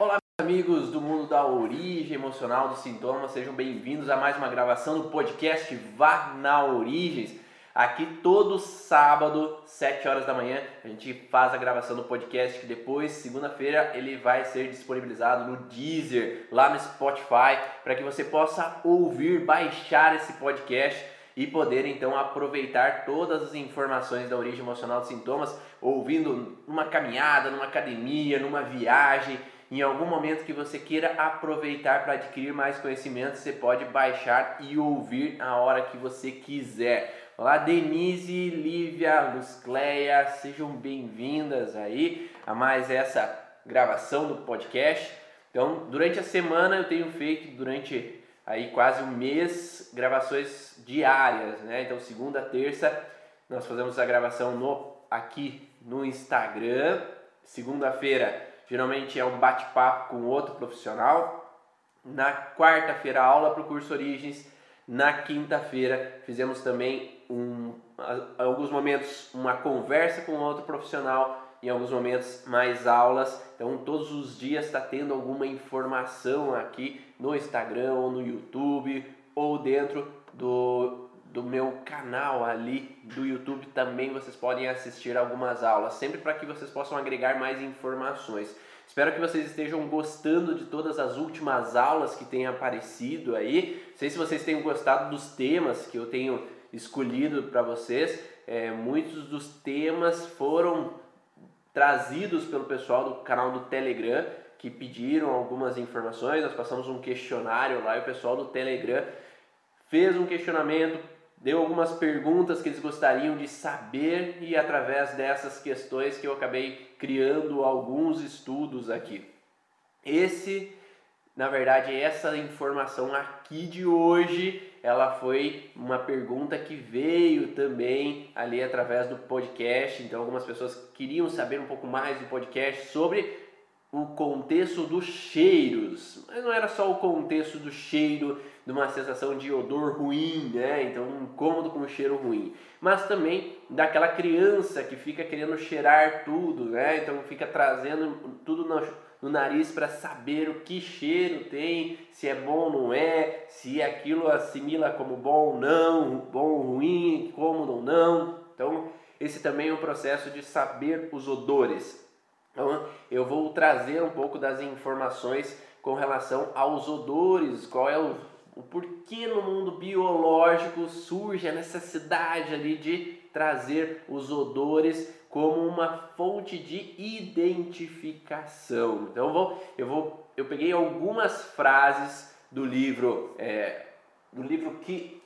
Olá, amigos do mundo da origem emocional dos sintomas, sejam bem-vindos a mais uma gravação do podcast Vá na Origens. Aqui todo sábado, 7 horas da manhã, a gente faz a gravação do podcast que depois, segunda-feira, ele vai ser disponibilizado no Deezer, lá no Spotify, para que você possa ouvir, baixar esse podcast e poder então aproveitar todas as informações da origem emocional dos sintomas, ouvindo numa caminhada, numa academia, numa viagem, em algum momento que você queira aproveitar para adquirir mais conhecimento, você pode baixar e ouvir a hora que você quiser. Olá, Denise, Lívia, Luzcleia, sejam bem-vindas aí a mais essa gravação do podcast. Então, durante a semana eu tenho feito durante aí quase um mês gravações diárias, né? Então, segunda, terça nós fazemos a gravação no aqui no Instagram. Segunda-feira geralmente é um bate-papo com outro profissional. Na quarta-feira aula para o curso Origens. Na quinta-feira fizemos também um, alguns momentos uma conversa com outro profissional, em alguns momentos mais aulas. Então todos os dias está tendo alguma informação aqui no Instagram ou no YouTube ou dentro do, do meu canal ali do YouTube também vocês podem assistir algumas aulas, sempre para que vocês possam agregar mais informações. Espero que vocês estejam gostando de todas as últimas aulas que têm aparecido aí. Sei se vocês têm gostado dos temas que eu tenho escolhido para vocês. É, muitos dos temas foram trazidos pelo pessoal do canal do Telegram que pediram algumas informações. Nós passamos um questionário lá e o pessoal do Telegram fez um questionamento, deu algumas perguntas que eles gostariam de saber e através dessas questões que eu acabei criando alguns estudos aqui. Esse, na verdade, essa informação aqui de hoje, ela foi uma pergunta que veio também ali através do podcast. Então, algumas pessoas queriam saber um pouco mais do podcast sobre o contexto dos cheiros, mas não era só o contexto do cheiro, de uma sensação de odor ruim, né? Então, um incômodo com um cheiro ruim, mas também daquela criança que fica querendo cheirar tudo, né? Então, fica trazendo tudo no, no nariz para saber o que cheiro tem, se é bom ou não é, se aquilo assimila como bom ou não, bom ou ruim, cômodo ou não. Então, esse também é um processo de saber os odores. Então, eu vou trazer um pouco das informações com relação aos odores, qual é o, o porquê no mundo biológico surge a necessidade ali de trazer os odores como uma fonte de identificação. Então eu vou, eu vou, eu peguei algumas frases do livro, é, do livro que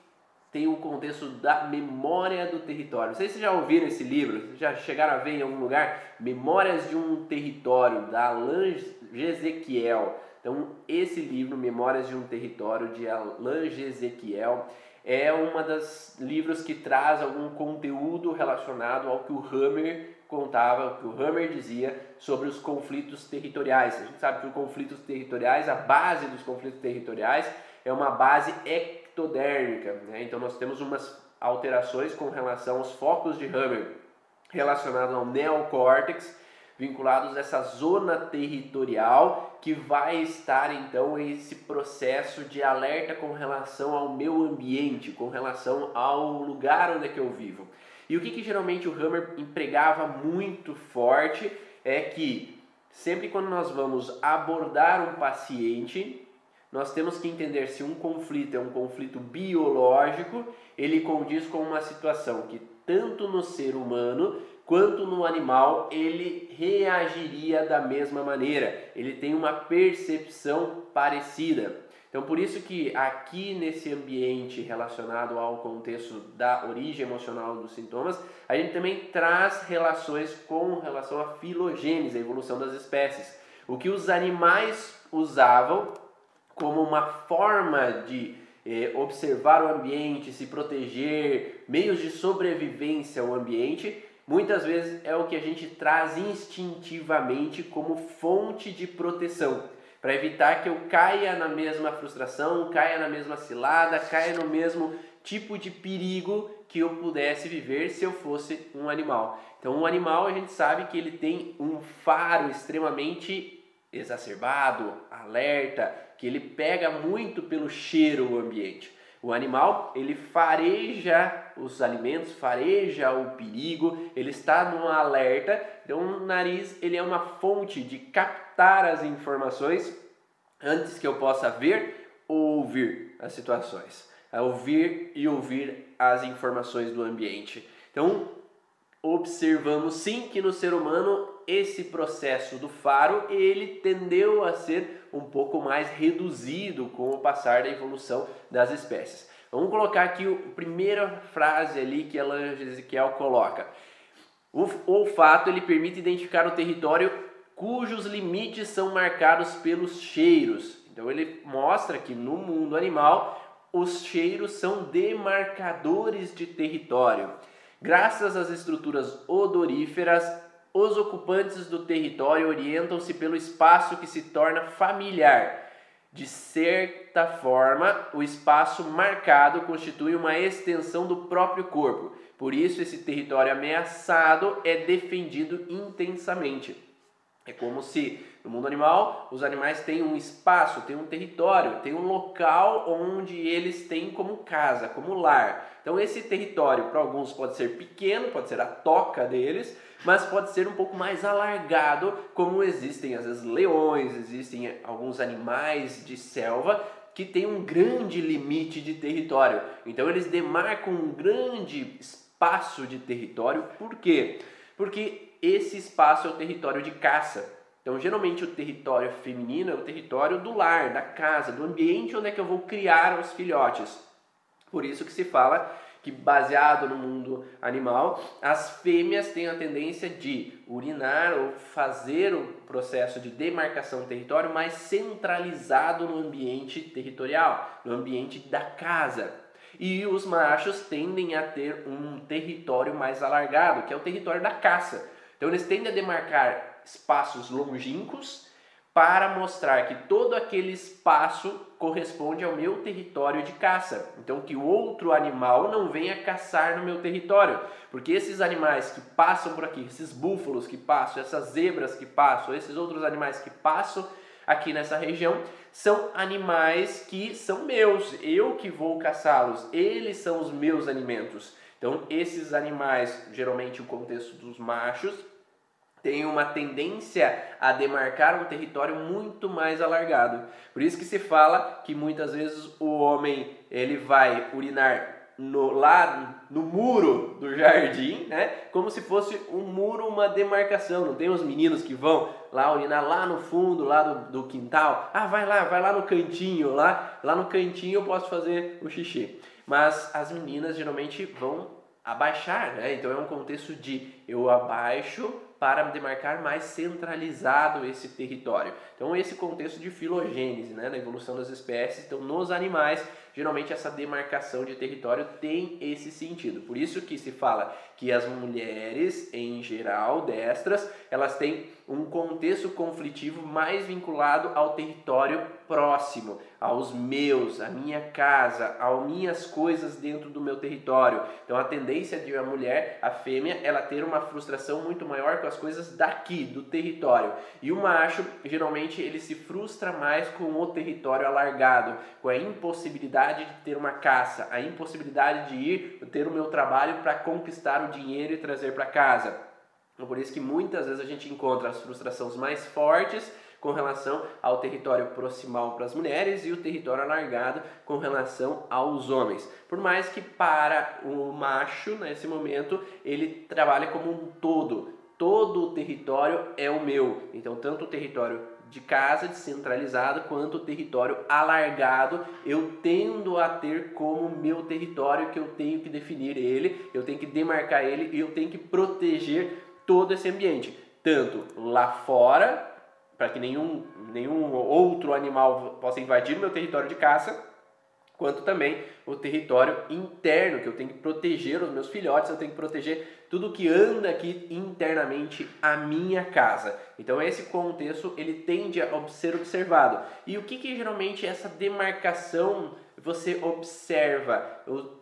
tem o contexto da memória do território. Não sei se já ouviram esse livro, já chegaram a ver em algum lugar, Memórias de um Território, da Alain Ezequiel. Então, esse livro, Memórias de um Território, de Alain Ezequiel, é uma das livros que traz algum conteúdo relacionado ao que o Hammer contava, o que o Hammer dizia sobre os conflitos territoriais. A gente sabe que os conflitos territoriais, a base dos conflitos territoriais é uma base ectodérmica. Né? Então nós temos umas alterações com relação aos focos de Hammer relacionados ao neocórtex, vinculados a essa zona territorial que vai estar então esse processo de alerta com relação ao meu ambiente, com relação ao lugar onde é que eu vivo. E o que, que geralmente o Hammer empregava muito forte é que sempre quando nós vamos abordar um paciente, nós temos que entender se um conflito é um conflito biológico, ele condiz com uma situação que tanto no ser humano quanto no animal ele reagiria da mesma maneira. Ele tem uma percepção parecida. Então, por isso que aqui nesse ambiente relacionado ao contexto da origem emocional dos sintomas, a gente também traz relações com relação à filogênese, a evolução das espécies. O que os animais usavam como uma forma de eh, observar o ambiente, se proteger, meios de sobrevivência ao ambiente, muitas vezes é o que a gente traz instintivamente como fonte de proteção, para evitar que eu caia na mesma frustração, caia na mesma cilada, caia no mesmo tipo de perigo que eu pudesse viver se eu fosse um animal. Então, um animal a gente sabe que ele tem um faro extremamente exacerbado, alerta, que ele pega muito pelo cheiro o ambiente. O animal, ele fareja os alimentos, fareja o perigo, ele está num alerta. Então, o nariz, ele é uma fonte de captar as informações antes que eu possa ver ou ouvir as situações. A ouvir e ouvir as informações do ambiente. Então, observamos sim que no ser humano esse processo do faro ele tendeu a ser um pouco mais reduzido com o passar da evolução das espécies. Vamos colocar aqui a primeira frase ali que ela Ezequiel coloca. O olfato ele permite identificar o território cujos limites são marcados pelos cheiros. Então ele mostra que no mundo animal os cheiros são demarcadores de território. Graças às estruturas odoríferas, os ocupantes do território orientam-se pelo espaço que se torna familiar. De certa forma, o espaço marcado constitui uma extensão do próprio corpo. Por isso, esse território ameaçado é defendido intensamente. É como se no mundo animal os animais têm um espaço, têm um território, têm um local onde eles têm como casa, como lar. Então esse território para alguns pode ser pequeno, pode ser a toca deles, mas pode ser um pouco mais alargado, como existem às vezes leões, existem alguns animais de selva que têm um grande limite de território. Então eles demarcam um grande espaço de território. Por quê? Porque esse espaço é o território de caça. Então, geralmente o território feminino é o território do lar, da casa, do ambiente onde é que eu vou criar os filhotes. Por isso que se fala que baseado no mundo animal, as fêmeas têm a tendência de urinar ou fazer o processo de demarcação do território mais centralizado no ambiente territorial, no ambiente da casa. E os machos tendem a ter um território mais alargado, que é o território da caça. Então eles tendem a demarcar espaços longínquos para mostrar que todo aquele espaço corresponde ao meu território de caça. Então, que o outro animal não venha caçar no meu território, porque esses animais que passam por aqui, esses búfalos que passam, essas zebras que passam, esses outros animais que passam aqui nessa região, são animais que são meus, eu que vou caçá-los, eles são os meus alimentos. Então, esses animais, geralmente o contexto dos machos, tem uma tendência a demarcar um território muito mais alargado. Por isso que se fala que muitas vezes o homem ele vai urinar no, lá no muro do jardim, né? Como se fosse um muro, uma demarcação. Não tem os meninos que vão lá urinar lá no fundo, lá do, do quintal. Ah, vai lá, vai lá no cantinho, lá, lá no cantinho eu posso fazer o xixi. Mas as meninas geralmente vão abaixar, né? Então é um contexto de eu abaixo para demarcar mais centralizado esse território. Então, esse contexto de filogênese, né, na evolução das espécies. Então, nos animais, geralmente essa demarcação de território tem esse sentido. Por isso que se fala que as mulheres, em geral, destras, elas têm um contexto conflitivo mais vinculado ao território próximo, aos meus, à minha casa, às minhas coisas dentro do meu território. Então a tendência de uma mulher, a fêmea, ela ter uma frustração muito maior com as coisas daqui, do território. E o macho, geralmente, ele se frustra mais com o território alargado, com a impossibilidade de ter uma caça, a impossibilidade de ir ter o meu trabalho para conquistar o dinheiro e trazer para casa. Então, por isso que muitas vezes a gente encontra as frustrações mais fortes com relação ao território proximal para as mulheres e o território alargado com relação aos homens. Por mais que para o macho, nesse momento, ele trabalha como um todo. Todo o território é o meu. Então, tanto o território de casa descentralizado quanto território alargado, eu tendo a ter como meu território que eu tenho que definir ele, eu tenho que demarcar ele e eu tenho que proteger todo esse ambiente, tanto lá fora para que nenhum, nenhum outro animal possa invadir meu território de caça, quanto também o território interno, que eu tenho que proteger os meus filhotes, eu tenho que proteger tudo que anda aqui internamente a minha casa. Então esse contexto ele tende a ser observado. E o que, que geralmente essa demarcação você observa?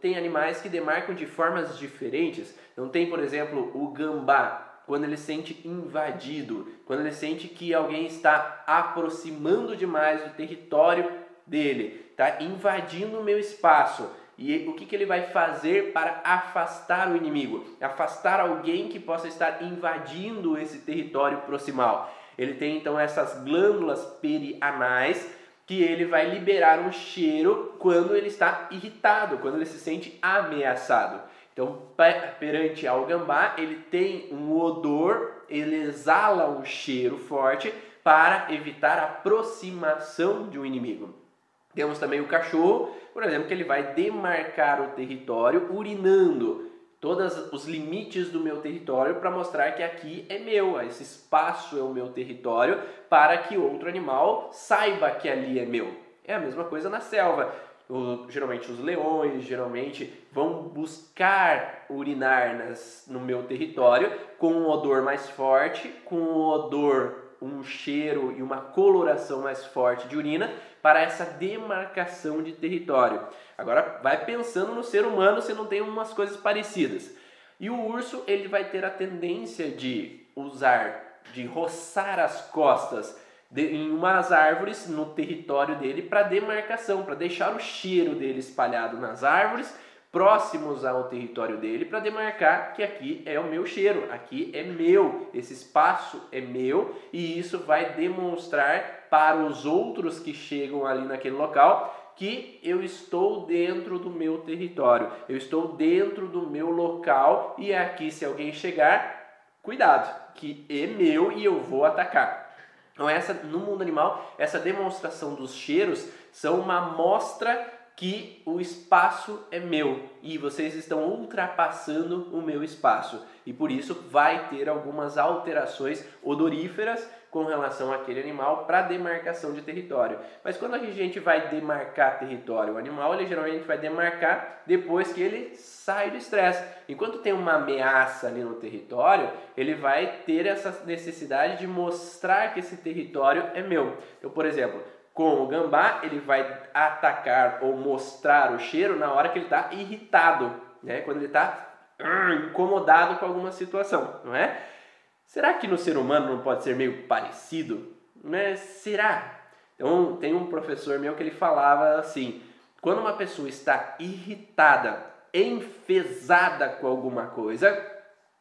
Tem animais que demarcam de formas diferentes. Não tem, por exemplo, o gambá quando ele sente invadido, quando ele sente que alguém está aproximando demais do território dele, está invadindo o meu espaço. E o que, que ele vai fazer para afastar o inimigo? Afastar alguém que possa estar invadindo esse território proximal. Ele tem então essas glândulas perianais que ele vai liberar um cheiro quando ele está irritado, quando ele se sente ameaçado. Então, perante ao gambá, ele tem um odor, ele exala um cheiro forte para evitar a aproximação de um inimigo. Temos também o cachorro, por exemplo, que ele vai demarcar o território urinando todos os limites do meu território para mostrar que aqui é meu, esse espaço é o meu território, para que outro animal saiba que ali é meu. É a mesma coisa na selva. O, geralmente os leões geralmente vão buscar urinar nas, no meu território com um odor mais forte, com um odor, um cheiro e uma coloração mais forte de urina para essa demarcação de território. Agora vai pensando no ser humano se não tem umas coisas parecidas. E o urso ele vai ter a tendência de usar, de roçar as costas de, em umas árvores no território dele para demarcação, para deixar o cheiro dele espalhado nas árvores próximos ao território dele para demarcar que aqui é o meu cheiro, aqui é meu, esse espaço é meu e isso vai demonstrar para os outros que chegam ali naquele local que eu estou dentro do meu território, eu estou dentro do meu local e aqui se alguém chegar, cuidado, que é meu e eu vou atacar. Então essa no mundo animal, essa demonstração dos cheiros são uma amostra que o espaço é meu e vocês estão ultrapassando o meu espaço e por isso vai ter algumas alterações odoríferas com relação àquele animal para demarcação de território. Mas quando a gente vai demarcar território, o animal ele geralmente vai demarcar depois que ele sai do estresse. Enquanto tem uma ameaça ali no território, ele vai ter essa necessidade de mostrar que esse território é meu. Então, por exemplo, com o gambá, ele vai atacar ou mostrar o cheiro na hora que ele está irritado, né? quando ele está uh, incomodado com alguma situação, não é? Será que no ser humano não pode ser meio parecido? Né? Será? Então, tem um professor meu que ele falava assim: quando uma pessoa está irritada, enfesada com alguma coisa,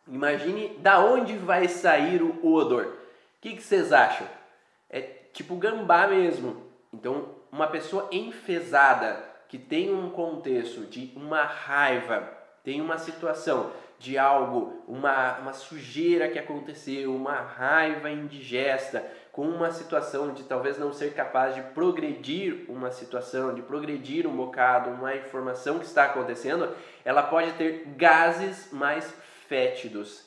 imagine da onde vai sair o, odor. O que vocês acham? Tipo gambá mesmo. Então, uma pessoa enfesada que tem um contexto de uma raiva, tem uma situação de algo, uma, uma sujeira que aconteceu, uma raiva indigesta, com uma situação de talvez não ser capaz de progredir uma situação, de progredir um bocado, uma informação que está acontecendo, ela pode ter gases mais fétidos.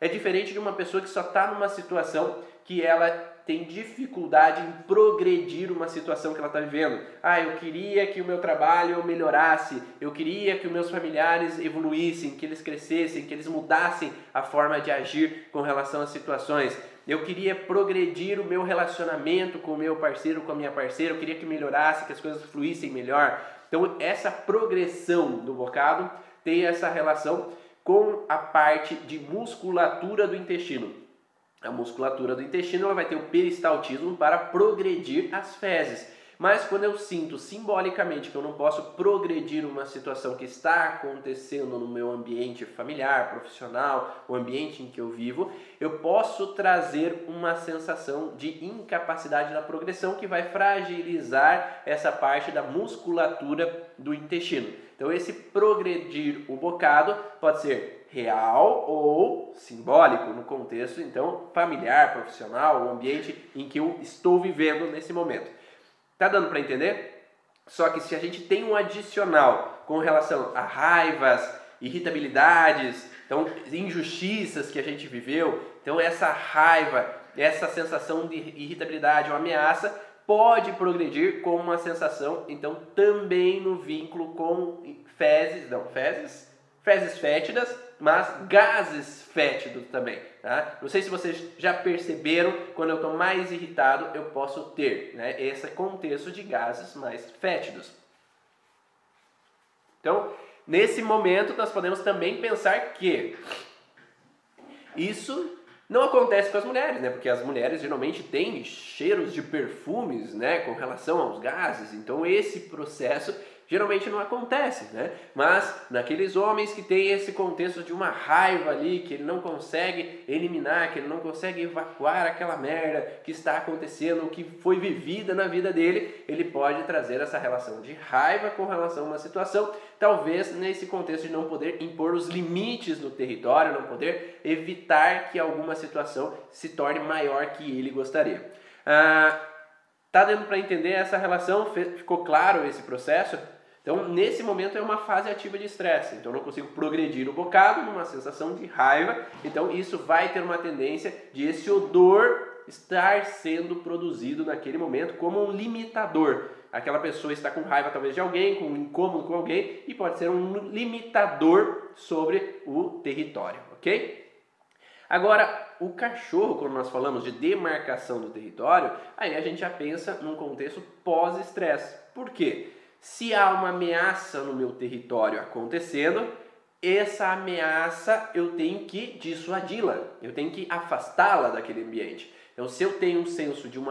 É diferente de uma pessoa que só está numa situação que ela tem dificuldade em progredir uma situação que ela está vivendo. Ah, eu queria que o meu trabalho melhorasse, eu queria que os meus familiares evoluíssem, que eles crescessem, que eles mudassem a forma de agir com relação às situações. Eu queria progredir o meu relacionamento com o meu parceiro, com a minha parceira, eu queria que melhorasse, que as coisas fluíssem melhor. Então, essa progressão do bocado tem essa relação com a parte de musculatura do intestino a musculatura do intestino ela vai ter o peristaltismo para progredir as fezes. Mas quando eu sinto simbolicamente que eu não posso progredir uma situação que está acontecendo no meu ambiente familiar, profissional, o ambiente em que eu vivo, eu posso trazer uma sensação de incapacidade na progressão que vai fragilizar essa parte da musculatura do intestino. Então esse progredir o bocado pode ser real ou simbólico no contexto então familiar, profissional, o ambiente em que eu estou vivendo nesse momento. Tá dando para entender? Só que se a gente tem um adicional com relação a raivas, irritabilidades, então injustiças que a gente viveu, então essa raiva, essa sensação de irritabilidade ou ameaça pode progredir com uma sensação, então também no vínculo com fezes, não, fezes, fezes fétidas, mas gases fétidos também. Tá? Não sei se vocês já perceberam, quando eu estou mais irritado, eu posso ter né, esse contexto de gases mais fétidos. Então, nesse momento, nós podemos também pensar que isso Não acontece com as mulheres, né? Porque as mulheres geralmente têm cheiros de perfumes, né? Com relação aos gases. Então esse processo geralmente não acontece, né? Mas naqueles homens que têm esse contexto de uma raiva ali, que ele não consegue eliminar, que ele não consegue evacuar aquela merda que está acontecendo, que foi vivida na vida dele, ele pode trazer essa relação de raiva com relação a uma situação, talvez nesse contexto de não poder impor os limites no território, não poder evitar que alguma situação se torne maior que ele gostaria. Ah, Tá dando para entender essa relação? Ficou claro esse processo? Então, nesse momento é uma fase ativa de estresse. Então, eu não consigo progredir o bocado numa sensação de raiva. Então, isso vai ter uma tendência de esse odor estar sendo produzido naquele momento como um limitador. Aquela pessoa está com raiva talvez de alguém, com um incômodo com alguém e pode ser um limitador sobre o território, ok? Agora, o cachorro, quando nós falamos de demarcação do território, aí a gente já pensa num contexto pós-estresse. Por quê? Se há uma ameaça no meu território acontecendo, essa ameaça eu tenho que dissuadi-la, eu tenho que afastá-la daquele ambiente. Então, se eu tenho um senso de um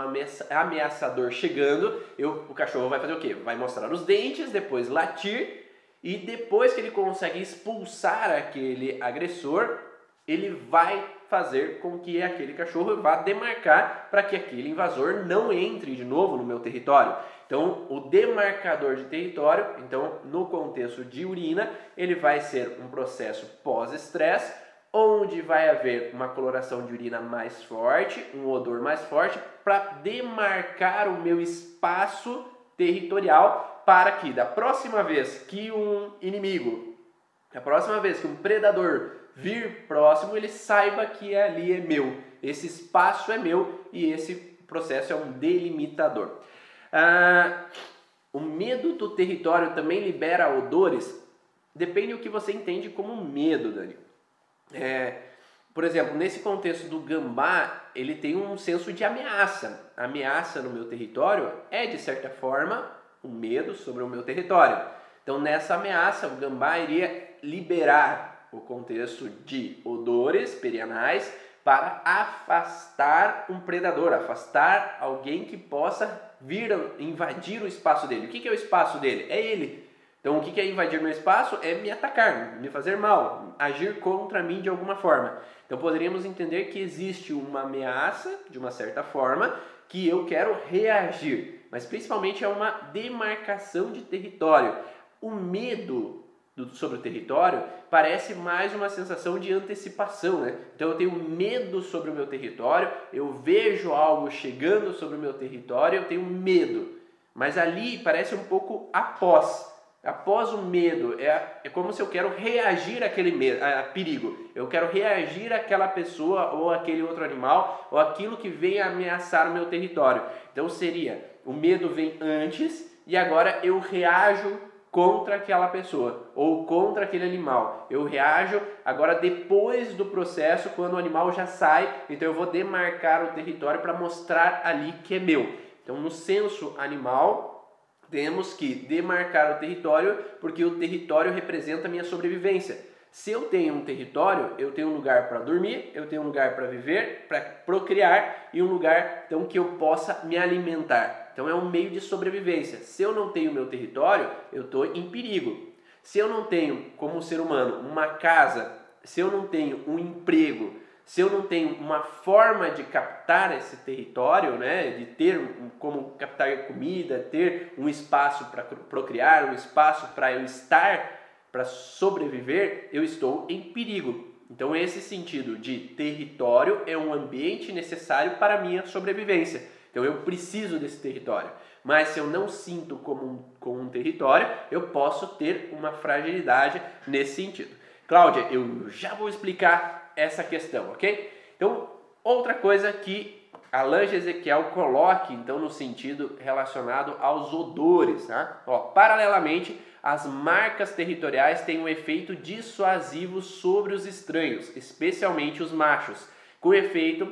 ameaçador chegando, eu, o cachorro vai fazer o quê? Vai mostrar os dentes, depois latir, e depois que ele consegue expulsar aquele agressor, ele vai fazer com que aquele cachorro vá demarcar para que aquele invasor não entre de novo no meu território. Então, o demarcador de território, então, no contexto de urina, ele vai ser um processo pós-estresse, onde vai haver uma coloração de urina mais forte, um odor mais forte, para demarcar o meu espaço territorial, para que da próxima vez que um inimigo, da próxima vez que um predador vir próximo, ele saiba que ali é meu, esse espaço é meu e esse processo é um delimitador. Ah, o medo do território também libera odores? Depende do que você entende como medo, Dani. É, por exemplo, nesse contexto do gambá, ele tem um senso de ameaça. A ameaça no meu território é, de certa forma, um medo sobre o meu território. Então, nessa ameaça, o gambá iria liberar o contexto de odores perianais para afastar um predador, afastar alguém que possa vir invadir o espaço dele. O que é o espaço dele? É ele. Então, o que é invadir meu espaço? É me atacar, me fazer mal, agir contra mim de alguma forma. Então, poderíamos entender que existe uma ameaça, de uma certa forma, que eu quero reagir. Mas, principalmente, é uma demarcação de território. O medo do, sobre o território parece mais uma sensação de antecipação, né? Então eu tenho medo sobre o meu território, eu vejo algo chegando sobre o meu território, eu tenho medo. Mas ali parece um pouco após. Após o medo, é, é como se eu quero reagir àquele medo, a, a perigo. Eu quero reagir àquela pessoa ou aquele outro animal ou aquilo que vem ameaçar o meu território. Então seria, o medo vem antes e agora eu reajo contra aquela pessoa ou contra aquele animal. Eu reajo agora depois do processo, quando o animal já sai, então eu vou demarcar o território para mostrar ali que é meu. Então, no senso animal, temos que demarcar o território porque o território representa a minha sobrevivência. Se eu tenho um território, eu tenho um lugar para dormir, eu tenho um lugar para viver, para procriar e um lugar então que eu possa me alimentar. Então é um meio de sobrevivência. Se eu não tenho meu território, eu estou em perigo. Se eu não tenho, como ser humano, uma casa, se eu não tenho um emprego, se eu não tenho uma forma de captar esse território, né, de ter como captar comida, ter um espaço para procriar, um espaço para eu estar, para sobreviver, eu estou em perigo. Então esse sentido de território é um ambiente necessário para a minha sobrevivência. Então eu preciso desse território. Mas se eu não sinto como um, como um território, eu posso ter uma fragilidade nesse sentido. Cláudia, eu já vou explicar essa questão, ok? Então, outra coisa que a Lange Ezequiel coloque, então, no sentido relacionado aos odores, tá? Ó, paralelamente, as marcas territoriais têm um efeito dissuasivo sobre os estranhos, especialmente os machos, com efeito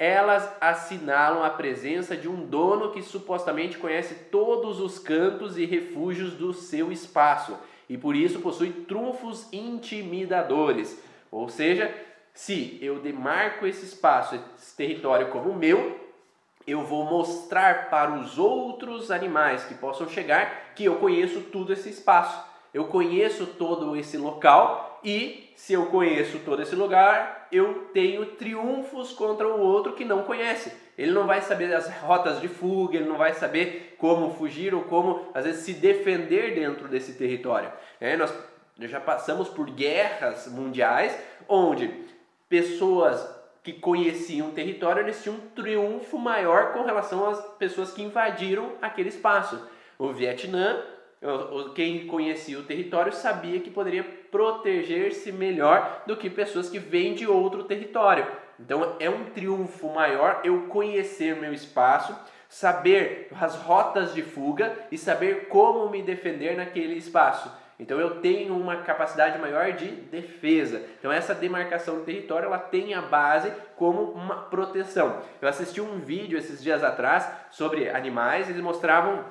elas assinalam a presença de um dono que supostamente conhece todos os cantos e refúgios do seu espaço e por isso possui trunfos intimidadores. Ou seja, Se eu demarco esse espaço, esse território como meu, eu vou mostrar para os outros animais que possam chegar que eu conheço todo esse espaço. Eu conheço todo esse local e se eu conheço todo esse lugar, eu tenho triunfos contra o outro que não conhece. Ele não vai saber as rotas de fuga, ele não vai saber como fugir ou como, às vezes, se defender dentro desse território. É, nós já passamos por guerras mundiais onde pessoas que conheciam o território eles tinham um triunfo maior com relação às pessoas que invadiram aquele espaço. O Vietnã quem conhecia o território sabia que poderia proteger-se melhor do que pessoas que vêm de outro território. Então é um triunfo maior eu conhecer meu espaço, saber as rotas de fuga e saber como me defender naquele espaço. Então eu tenho uma capacidade maior de defesa. Então essa demarcação do território ela tem a base como uma proteção. Eu assisti um vídeo esses dias atrás sobre animais, eles mostravam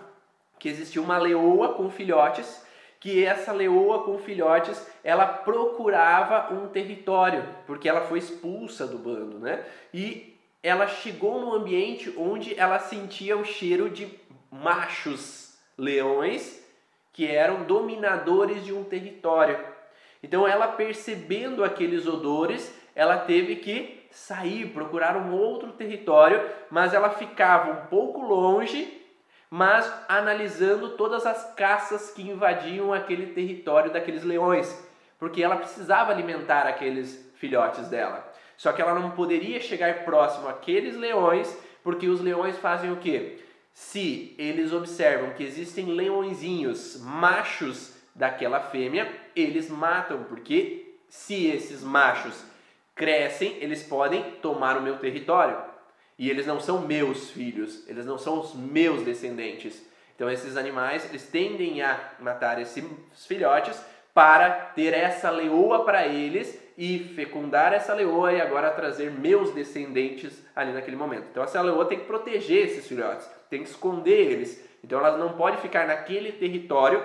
que existia uma leoa com filhotes, que essa leoa com filhotes, ela procurava um território, porque ela foi expulsa do bando, né? E ela chegou num ambiente onde ela sentia o cheiro de machos leões que eram dominadores de um território. Então ela percebendo aqueles odores, ela teve que sair, procurar um outro território, mas ela ficava um pouco longe mas analisando todas as caças que invadiam aquele território daqueles leões, porque ela precisava alimentar aqueles filhotes dela. Só que ela não poderia chegar próximo àqueles leões, porque os leões fazem o quê? Se eles observam que existem leõezinhos machos daquela fêmea, eles matam, porque se esses machos crescem, eles podem tomar o meu território. E eles não são meus filhos, eles não são os meus descendentes. Então esses animais, eles tendem a matar esses filhotes para ter essa leoa para eles e fecundar essa leoa e agora trazer meus descendentes ali naquele momento. Então essa leoa tem que proteger esses filhotes, tem que esconder eles. Então ela não pode ficar naquele território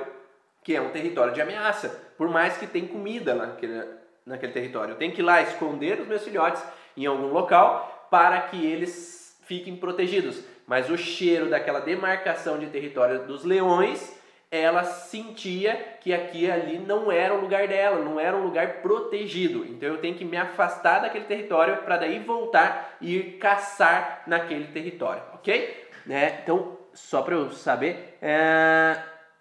que é um território de ameaça, por mais que tenha comida naquele, naquele território. Eu tenho que ir lá esconder os meus filhotes em algum local para que eles fiquem protegidos. Mas o cheiro daquela demarcação de território dos leões, ela sentia que aqui ali não era o lugar dela, não era um lugar protegido. Então eu tenho que me afastar daquele território para daí voltar e ir caçar naquele território, ok? Né? Então, só para eu saber, é...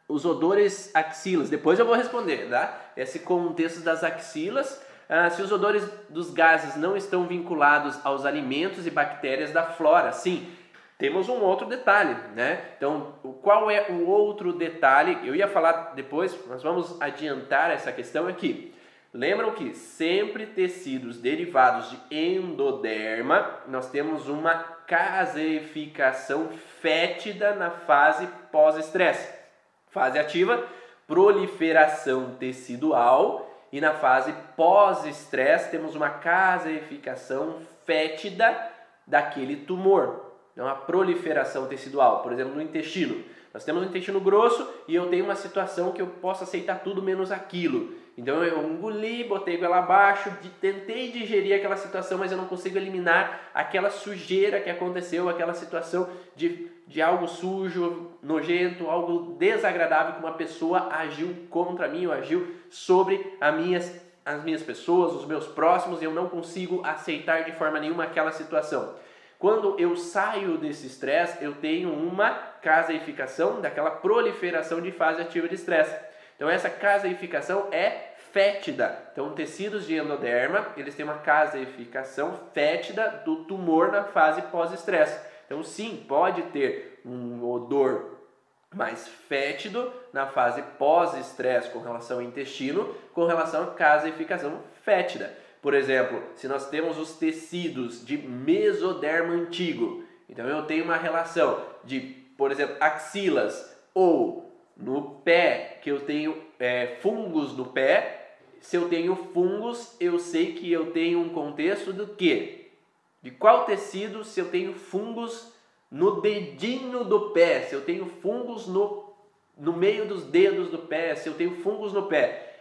os odores axilas, depois eu vou responder, tá? Esse contexto das axilas ah, se os odores dos gases não estão vinculados aos alimentos e bactérias da flora. Sim, temos um outro detalhe, né? Então, qual é o outro detalhe? Eu ia falar depois, mas vamos adiantar essa questão aqui. Lembram que sempre tecidos derivados de endoderma, nós temos uma caseificação fétida na fase pós-estresse. Fase ativa, proliferação tecidual e na fase pós-estresse, temos uma caseificação fétida daquele tumor. Então, a proliferação tecidual, por exemplo, no intestino. Nós temos um intestino grosso e eu tenho uma situação que eu posso aceitar tudo menos aquilo. Então eu engoli, botei ela abaixo, tentei digerir aquela situação, mas eu não consigo eliminar aquela sujeira que aconteceu, aquela situação de, de algo sujo, nojento, algo desagradável que uma pessoa agiu contra mim ou agiu sobre as minhas, as minhas pessoas, os meus próximos, e eu não consigo aceitar de forma nenhuma aquela situação. Quando eu saio desse estresse, eu tenho uma caseificação daquela proliferação de fase ativa de estresse. Então essa caseificação é fétida. Então tecidos de endoderma, eles têm uma caseificação fétida do tumor na fase pós-estresse. Então sim, pode ter um odor mais fétido na fase pós-estresse com relação ao intestino, com relação à caseificação fétida. Por exemplo, se nós temos os tecidos de mesoderma antigo, então eu tenho uma relação de, por exemplo, axilas ou no pé, que eu tenho é, fungos no pé. Se eu tenho fungos, eu sei que eu tenho um contexto do que? De qual tecido se eu tenho fungos no dedinho do pé, se eu tenho fungos no, no meio dos dedos do pé, se eu tenho fungos no pé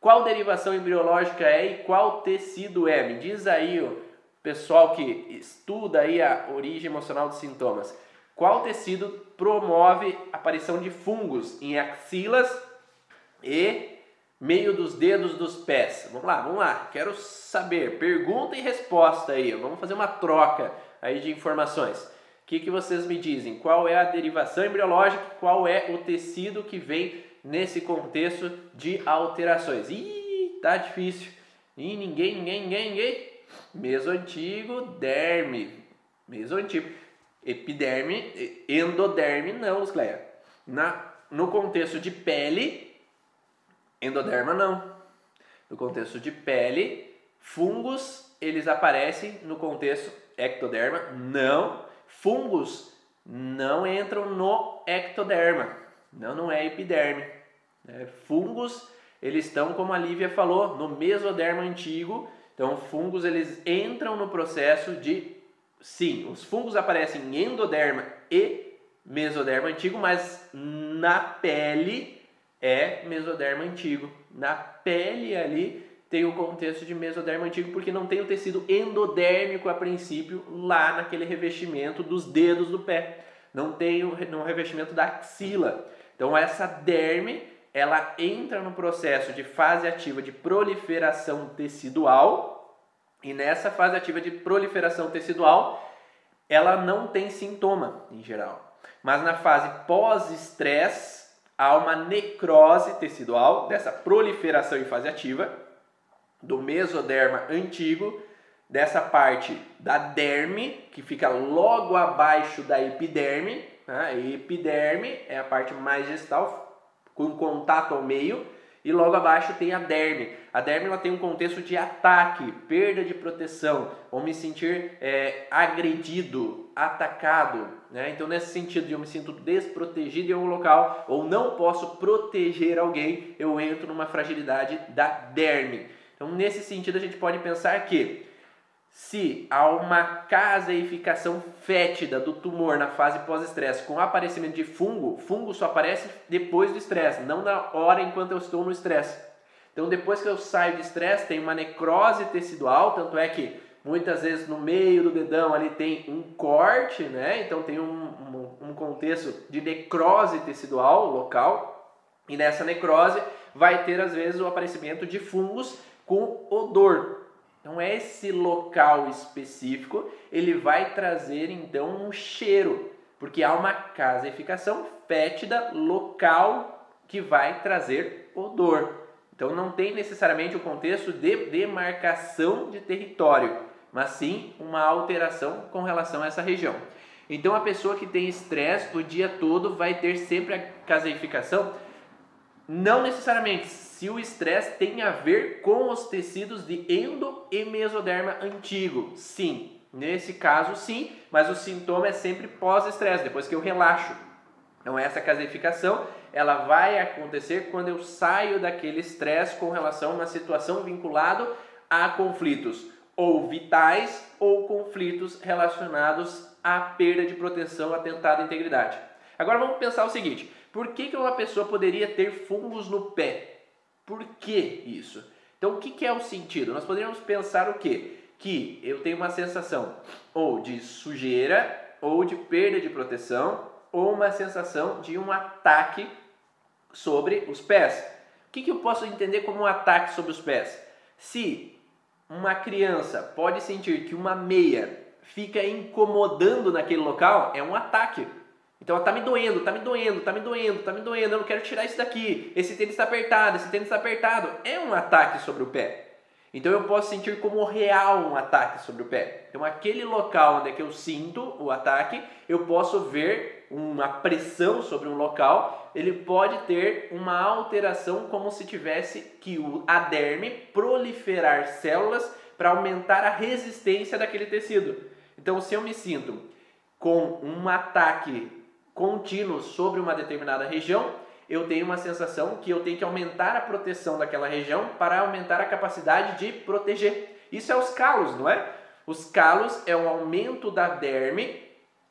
Qual derivação embriológica é e qual tecido é? Me diz aí, o pessoal que estuda aí a origem emocional dos sintomas. Qual tecido promove a aparição de fungos em axilas e meio dos dedos dos pés? Vamos lá, vamos lá. Quero saber. Pergunta e resposta aí. Vamos fazer uma troca aí de informações. O que, que vocês me dizem? Qual é a derivação embriológica? Qual é o tecido que vem nesse contexto de alterações? Ih, tá difícil. Ih, ninguém, ninguém, ninguém, ninguém. Mesoantigo, derme. Mesoantigo. Epiderme, endoderme, não, Cleia. Na, no contexto de pele, endoderma não. No contexto de pele, fungos, eles aparecem no contexto ectoderma, não. Fungos não entram no ectoderma, não, não é epiderme. É, fungos, eles estão, como a Lívia falou, no mesoderma antigo. Então, fungos, eles entram no processo de Sim, os fungos aparecem em endoderma e mesoderma antigo, mas na pele é mesoderma antigo. Na pele ali tem o contexto de mesoderma antigo porque não tem o tecido endodérmico a princípio lá naquele revestimento dos dedos do pé. Não tem o no revestimento da axila. Então essa derme, ela entra no processo de fase ativa de proliferação tecidual e nessa fase ativa de proliferação tecidual, ela não tem sintoma em geral. Mas na fase pós-estresse, há uma necrose tecidual dessa proliferação em fase ativa do mesoderma antigo, dessa parte da derme, que fica logo abaixo da epiderme. Né? epiderme é a parte mais gestal, com contato ao meio e logo abaixo tem a derme. A derme ela tem um contexto de ataque, perda de proteção, ou me sentir é, agredido, atacado. Né? Então, nesse sentido eu me sinto desprotegido em um local ou não posso proteger alguém, eu entro numa fragilidade da derme. Então, nesse sentido, a gente pode pensar que se há uma caseificação fétida do tumor na fase pós-estresse com aparecimento de fungo, fungo só aparece depois do estresse, não na hora enquanto eu estou no estresse. Então, depois que eu saio de estresse, tem uma necrose tecidual, tanto é que muitas vezes no meio do dedão ali tem um corte, né? Então, tem um, um, um contexto de necrose tecidual local, e nessa necrose vai ter às vezes o aparecimento de fungos com odor, então esse local específico, ele vai trazer então um cheiro, porque há uma caseificação fétida local que vai trazer odor. Então não tem necessariamente o contexto de demarcação de território, mas sim uma alteração com relação a essa região. Então a pessoa que tem estresse o dia todo vai ter sempre a caseificação, não necessariamente se o estresse tem a ver com os tecidos de endo e mesoderma antigo. Sim, nesse caso sim, mas o sintoma é sempre pós-estresse, depois que eu relaxo. Então essa casificação, ela vai acontecer quando eu saio daquele estresse com relação a uma situação vinculado a conflitos ou vitais ou conflitos relacionados à perda de proteção, atentado à integridade. Agora vamos pensar o seguinte: por que, que uma pessoa poderia ter fungos no pé? Por que isso? Então, o que, que é o sentido? Nós poderíamos pensar o quê? Que eu tenho uma sensação ou de sujeira, ou de perda de proteção, ou uma sensação de um ataque sobre os pés. O que, que eu posso entender como um ataque sobre os pés? Se uma criança pode sentir que uma meia fica incomodando naquele local, é um ataque. Então, tá me doendo, tá me doendo, tá me doendo, tá me doendo, eu não quero tirar isso daqui. Esse tênis está apertado, esse tênis está apertado. É um ataque sobre o pé. Então, eu posso sentir como real um ataque sobre o pé. Então, aquele local onde é que eu sinto o ataque, eu posso ver uma pressão sobre um local, ele pode ter uma alteração como se tivesse que o aderme proliferar células para aumentar a resistência daquele tecido. Então, se eu me sinto com um ataque contínuo sobre uma determinada região, eu tenho uma sensação que eu tenho que aumentar a proteção daquela região para aumentar a capacidade de proteger. Isso é os calos, não é? Os calos é um aumento da derme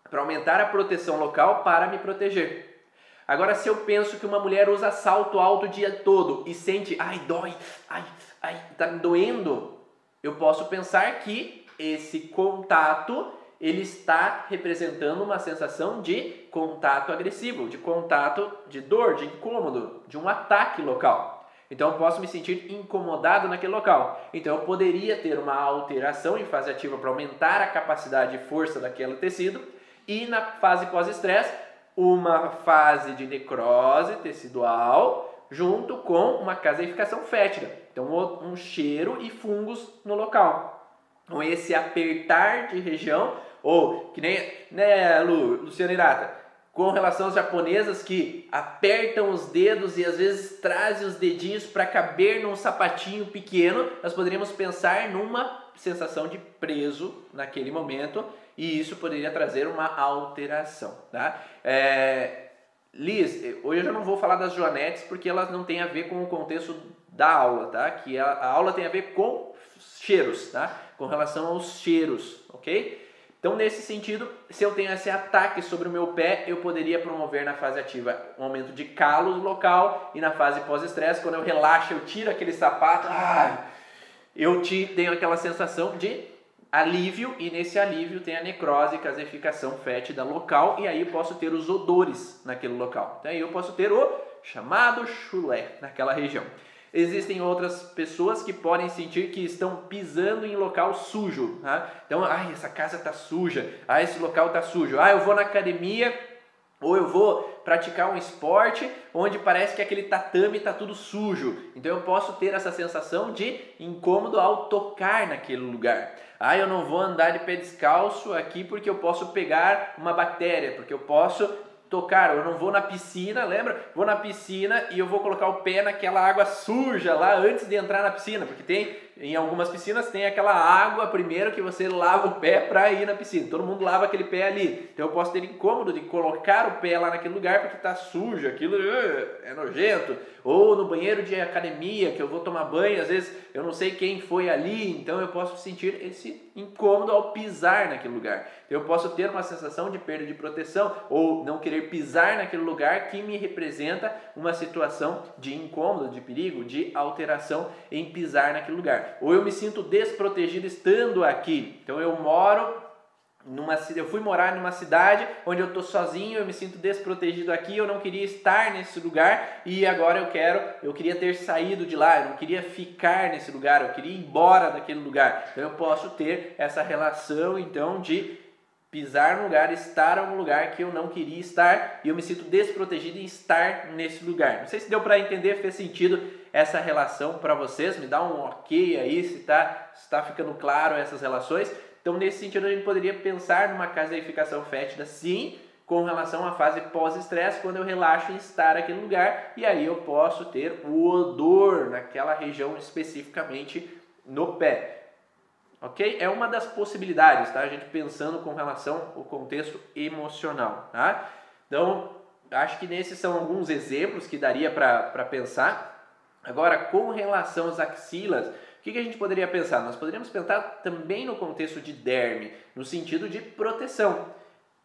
para aumentar a proteção local para me proteger. Agora, se eu penso que uma mulher usa salto alto o dia todo e sente, ai, dói, ai, ai, tá doendo, eu posso pensar que esse contato ele está representando uma sensação de contato agressivo, de contato de dor, de incômodo, de um ataque local. Então eu posso me sentir incomodado naquele local. Então eu poderia ter uma alteração em fase ativa para aumentar a capacidade e força daquele tecido e na fase pós-estresse uma fase de necrose tecidual junto com uma caseificação fétida. Então um cheiro e fungos no local. Então esse apertar de região ou que nem né, Lu, Luciana Irata, com relação às japonesas que apertam os dedos e às vezes trazem os dedinhos para caber num sapatinho pequeno, nós poderíamos pensar numa sensação de preso naquele momento e isso poderia trazer uma alteração. Tá? É, Liz, hoje eu já não vou falar das joanetes porque elas não têm a ver com o contexto da aula, tá? Que a, a aula tem a ver com cheiros, tá? Com relação aos cheiros, ok? Então, nesse sentido, se eu tenho esse ataque sobre o meu pé, eu poderia promover na fase ativa um aumento de calo local e na fase pós-estresse, quando eu relaxo, eu tiro aquele sapato, eu te, tenho aquela sensação de alívio e nesse alívio tem a necrose, caseificação fétida local e aí eu posso ter os odores naquele local. Daí eu posso ter o chamado chulé naquela região. Existem outras pessoas que podem sentir que estão pisando em local sujo. Tá? Então, ai, essa casa está suja, ah, esse local está sujo. Ah, eu vou na academia ou eu vou praticar um esporte onde parece que aquele tatame está tudo sujo. Então eu posso ter essa sensação de incômodo ao tocar naquele lugar. Ah, eu não vou andar de pé descalço aqui porque eu posso pegar uma bactéria, porque eu posso tocar. Eu não vou na piscina, lembra? Vou na piscina e eu vou colocar o pé naquela água suja lá antes de entrar na piscina, porque tem em algumas piscinas tem aquela água primeiro que você lava o pé para ir na piscina. Todo mundo lava aquele pé ali. Então eu posso ter incômodo de colocar o pé lá naquele lugar porque está sujo, aquilo uh, é nojento. Ou no banheiro de academia que eu vou tomar banho, às vezes eu não sei quem foi ali, então eu posso sentir esse incômodo ao pisar naquele lugar. Então eu posso ter uma sensação de perda de proteção ou não querer pisar naquele lugar que me representa uma situação de incômodo, de perigo, de alteração em pisar naquele lugar ou eu me sinto desprotegido estando aqui. Então eu moro numa eu fui morar numa cidade onde eu estou sozinho, eu me sinto desprotegido aqui, eu não queria estar nesse lugar e agora eu quero, eu queria ter saído de lá, eu não queria ficar nesse lugar, eu queria ir embora daquele lugar. Então eu posso ter essa relação então de pisar no lugar, estar em um lugar que eu não queria estar e eu me sinto desprotegido em estar nesse lugar. Não sei se deu para entender, fez sentido essa relação para vocês, me dá um ok aí se está se tá ficando claro essas relações. Então, nesse sentido, a gente poderia pensar numa caseificação fétida, sim, com relação à fase pós-estresse, quando eu relaxo em estar naquele lugar, e aí eu posso ter o odor naquela região especificamente no pé. Ok? É uma das possibilidades, tá? A gente pensando com relação ao contexto emocional, tá? Então, acho que nesses são alguns exemplos que daria para pensar. Agora, com relação às axilas, o que, a gente poderia pensar? Nós poderíamos pensar também no contexto de derme, no sentido de proteção.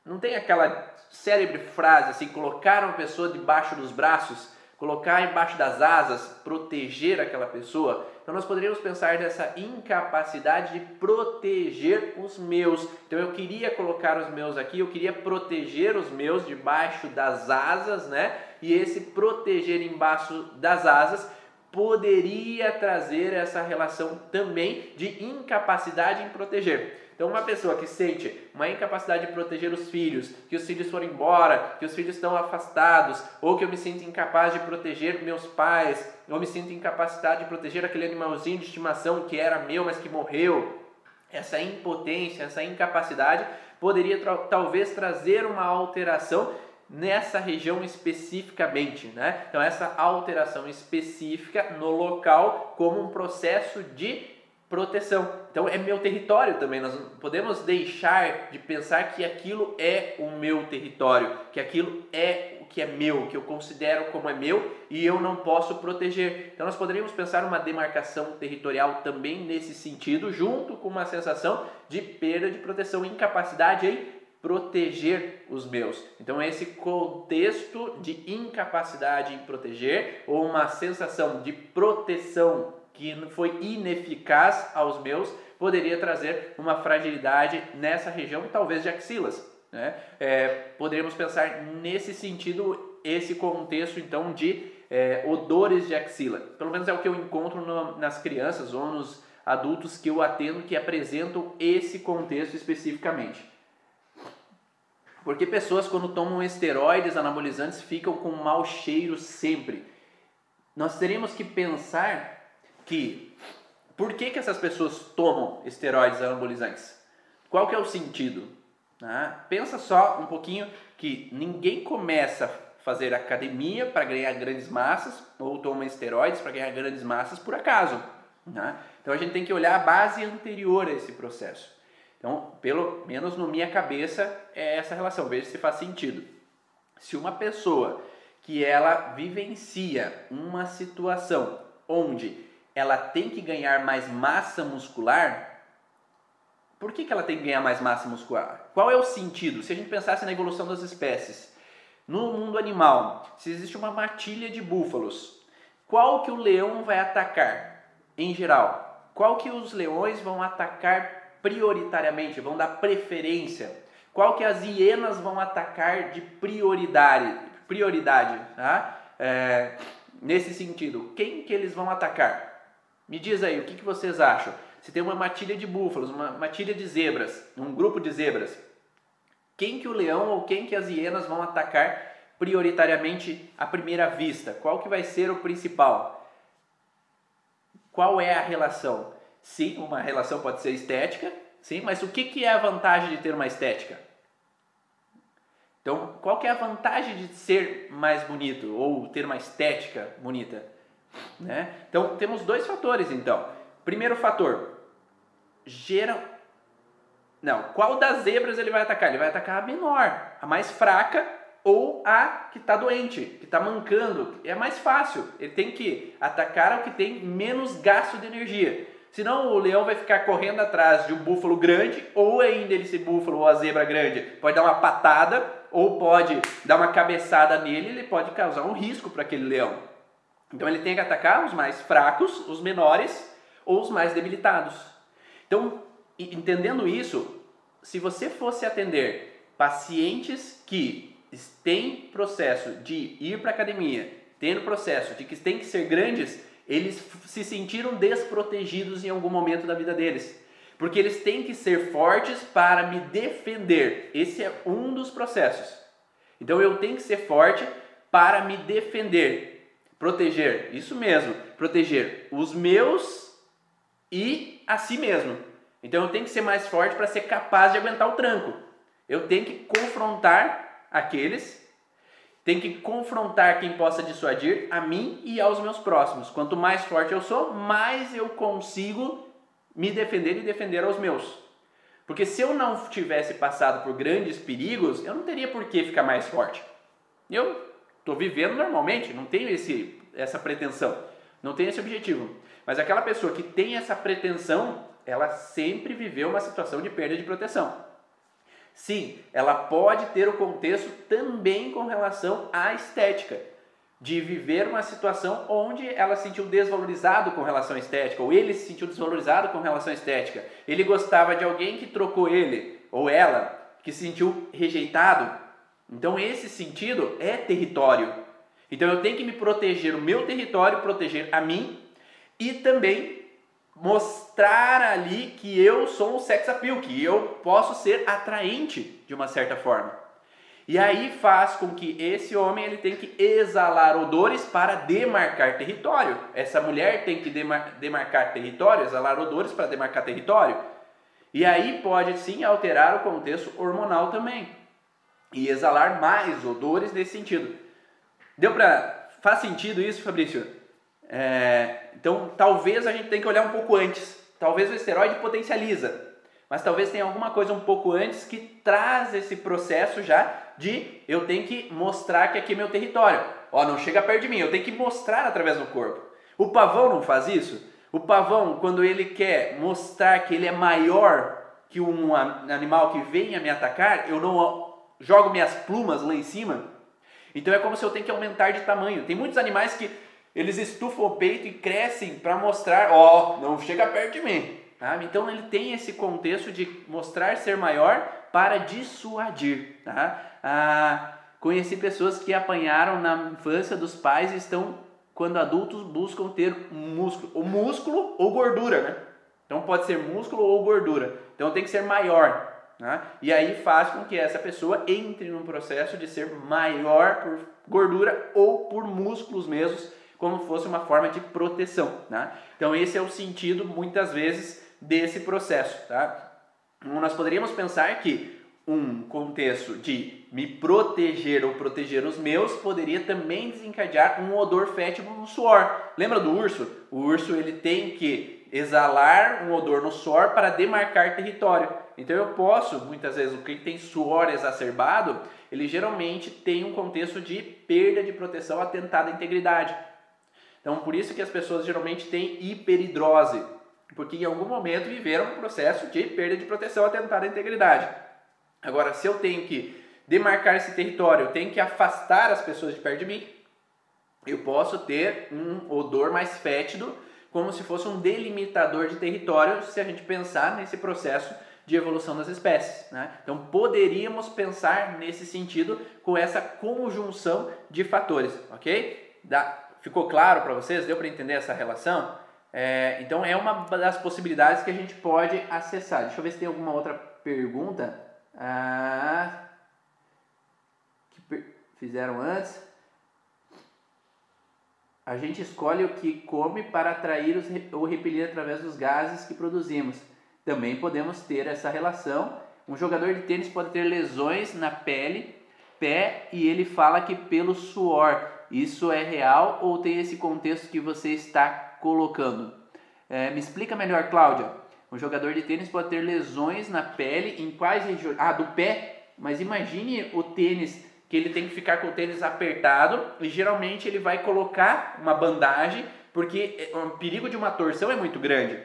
Não tem aquela célebre frase assim, colocar uma pessoa debaixo dos braços colocar embaixo das asas, proteger aquela pessoa. Então nós poderíamos pensar nessa incapacidade de proteger os meus. Então eu queria colocar os meus aqui, eu queria proteger os meus debaixo das asas, né? E esse proteger embaixo das asas poderia trazer essa relação também de incapacidade em proteger. Então, uma pessoa que sente uma incapacidade de proteger os filhos, que os filhos foram embora, que os filhos estão afastados, ou que eu me sinto incapaz de proteger meus pais, ou me sinto incapacitado de proteger aquele animalzinho de estimação que era meu, mas que morreu, essa impotência, essa incapacidade poderia talvez trazer uma alteração nessa região especificamente, né? Então essa alteração específica no local como um processo de proteção. Então é meu território também. Nós podemos deixar de pensar que aquilo é o meu território, que aquilo é o que é meu, que eu considero como é meu e eu não posso proteger. Então nós poderíamos pensar uma demarcação territorial também nesse sentido, junto com uma sensação de perda de proteção, incapacidade em proteger os meus. Então, esse contexto de incapacidade em proteger ou uma sensação de proteção que foi ineficaz aos meus poderia trazer uma fragilidade nessa região, talvez de axilas. Né? É, poderíamos pensar nesse sentido, esse contexto então de é, odores de axila. Pelo menos é o que eu encontro no, nas crianças ou nos adultos que eu atendo que apresentam esse contexto especificamente. Porque pessoas, quando tomam esteroides anabolizantes, ficam com um mau cheiro sempre. Nós teríamos que pensar que por que, que essas pessoas tomam esteroides anabolizantes? Qual que é o sentido? Ah, pensa só um pouquinho que ninguém começa a fazer academia para ganhar grandes massas ou toma esteroides para ganhar grandes massas por acaso. Né? Então a gente tem que olhar a base anterior a esse processo. Então, pelo menos na minha cabeça, é essa relação. Veja se faz sentido. Se uma pessoa que ela vivencia uma situação onde ela tem que ganhar mais massa muscular, por que, que ela tem que ganhar mais massa muscular? Qual é o sentido? Se a gente pensasse na evolução das espécies, no mundo animal, se existe uma matilha de búfalos, qual que o leão vai atacar em geral? Qual que os leões vão atacar prioritariamente, vão dar preferência. Qual que as hienas vão atacar de prioridade? Prioridade, tá? É, nesse sentido, quem que eles vão atacar? Me diz aí, o que, que vocês acham? Se tem uma matilha de búfalos, uma matilha de zebras, um grupo de zebras, quem que o leão ou quem que as hienas vão atacar prioritariamente à primeira vista? Qual que vai ser o principal? Qual é a relação? Sim, uma relação pode ser estética, sim, mas o que, que é a vantagem de ter uma estética? Então, qual que é a vantagem de ser mais bonito ou ter uma estética bonita? Né? Então, temos dois fatores, então. Primeiro fator, gera... Não, qual das zebras ele vai atacar? Ele vai atacar a menor, a mais fraca ou a que está doente, que está mancando. É mais fácil. Ele tem que atacar o que tem menos gasto de energia. Senão o leão vai ficar correndo atrás de um búfalo grande, ou ainda esse búfalo ou a zebra grande pode dar uma patada, ou pode dar uma cabeçada nele, ele pode causar um risco para aquele leão. Então ele tem que atacar os mais fracos, os menores ou os mais debilitados. Então, entendendo isso, se você fosse atender pacientes que têm processo de ir para academia, tendo processo de que têm que ser grandes, eles se sentiram desprotegidos em algum momento da vida deles. Porque eles têm que ser fortes para me defender. Esse é um dos processos. Então eu tenho que ser forte para me defender, proteger, isso mesmo, proteger os meus e a si mesmo. Então eu tenho que ser mais forte para ser capaz de aguentar o tranco. Eu tenho que confrontar aqueles tem que confrontar quem possa dissuadir a mim e aos meus próximos. Quanto mais forte eu sou, mais eu consigo me defender e defender aos meus. Porque se eu não tivesse passado por grandes perigos, eu não teria por que ficar mais forte. Eu estou vivendo normalmente, não tenho esse, essa pretensão, não tenho esse objetivo. Mas aquela pessoa que tem essa pretensão, ela sempre viveu uma situação de perda de proteção. Sim, ela pode ter o contexto também com relação à estética, de viver uma situação onde ela se sentiu desvalorizado com relação à estética, ou ele se sentiu desvalorizado com relação à estética. Ele gostava de alguém que trocou ele, ou ela, que se sentiu rejeitado. Então esse sentido é território. Então eu tenho que me proteger o meu território, proteger a mim e também mostrar ali que eu sou um sex appeal, que eu posso ser atraente de uma certa forma. E aí faz com que esse homem ele tem que exalar odores para demarcar território. Essa mulher tem que demar demarcar território, exalar odores para demarcar território. E aí pode sim alterar o contexto hormonal também. E exalar mais odores nesse sentido. Deu para faz sentido isso, Fabrício? É, então, talvez a gente tenha que olhar um pouco antes. Talvez o esteroide potencializa, mas talvez tenha alguma coisa um pouco antes que traz esse processo já de eu tenho que mostrar que aqui é meu território. Ó, não chega perto de mim, eu tenho que mostrar através do corpo. O pavão não faz isso? O pavão, quando ele quer mostrar que ele é maior que um animal que venha me atacar, eu não jogo minhas plumas lá em cima. Então é como se eu tenho que aumentar de tamanho. Tem muitos animais que eles estufam o peito e crescem para mostrar, ó, oh, não chega perto de mim. Tá? Então ele tem esse contexto de mostrar ser maior para dissuadir. Tá? Ah, conheci pessoas que apanharam na infância dos pais e estão, quando adultos, buscam ter músculo, ou músculo ou gordura, né? Então pode ser músculo ou gordura. Então tem que ser maior. Né? E aí faz com que essa pessoa entre num processo de ser maior por gordura ou por músculos mesmos, como fosse uma forma de proteção. Né? Então esse é o sentido muitas vezes desse processo. Tá? Então, nós poderíamos pensar que um contexto de me proteger ou proteger os meus poderia também desencadear um odor fétido no suor. Lembra do urso? O urso ele tem que exalar um odor no suor para demarcar território. Então eu posso, muitas vezes, o que tem suor exacerbado, ele geralmente tem um contexto de perda de proteção, atentado à integridade. Então por isso que as pessoas geralmente têm hiperidrose, porque em algum momento viveram um processo de perda de proteção, atentado à integridade. Agora, se eu tenho que demarcar esse território, eu tenho que afastar as pessoas de perto de mim, eu posso ter um odor mais fétido, como se fosse um delimitador de território, se a gente pensar nesse processo de evolução das espécies. Né? Então poderíamos pensar nesse sentido com essa conjunção de fatores, ok? Dá, ficou claro para vocês? Deu para entender essa relação? É, então é uma das possibilidades que a gente pode acessar. Deixa eu ver se tem alguma outra pergunta ah, que fizeram antes. A gente escolhe o que come para atrair os, ou repelir através dos gases que produzimos também podemos ter essa relação. Um jogador de tênis pode ter lesões na pele, pé, e ele fala que pelo suor. Isso é real ou tem esse contexto que você está colocando? É, me explica melhor, Cláudia. Um jogador de tênis pode ter lesões na pele em quais regiões? Ah, do pé. Mas imagine o tênis que ele tem que ficar com o tênis apertado e geralmente ele vai colocar uma bandagem porque é, o perigo de uma torção é muito grande.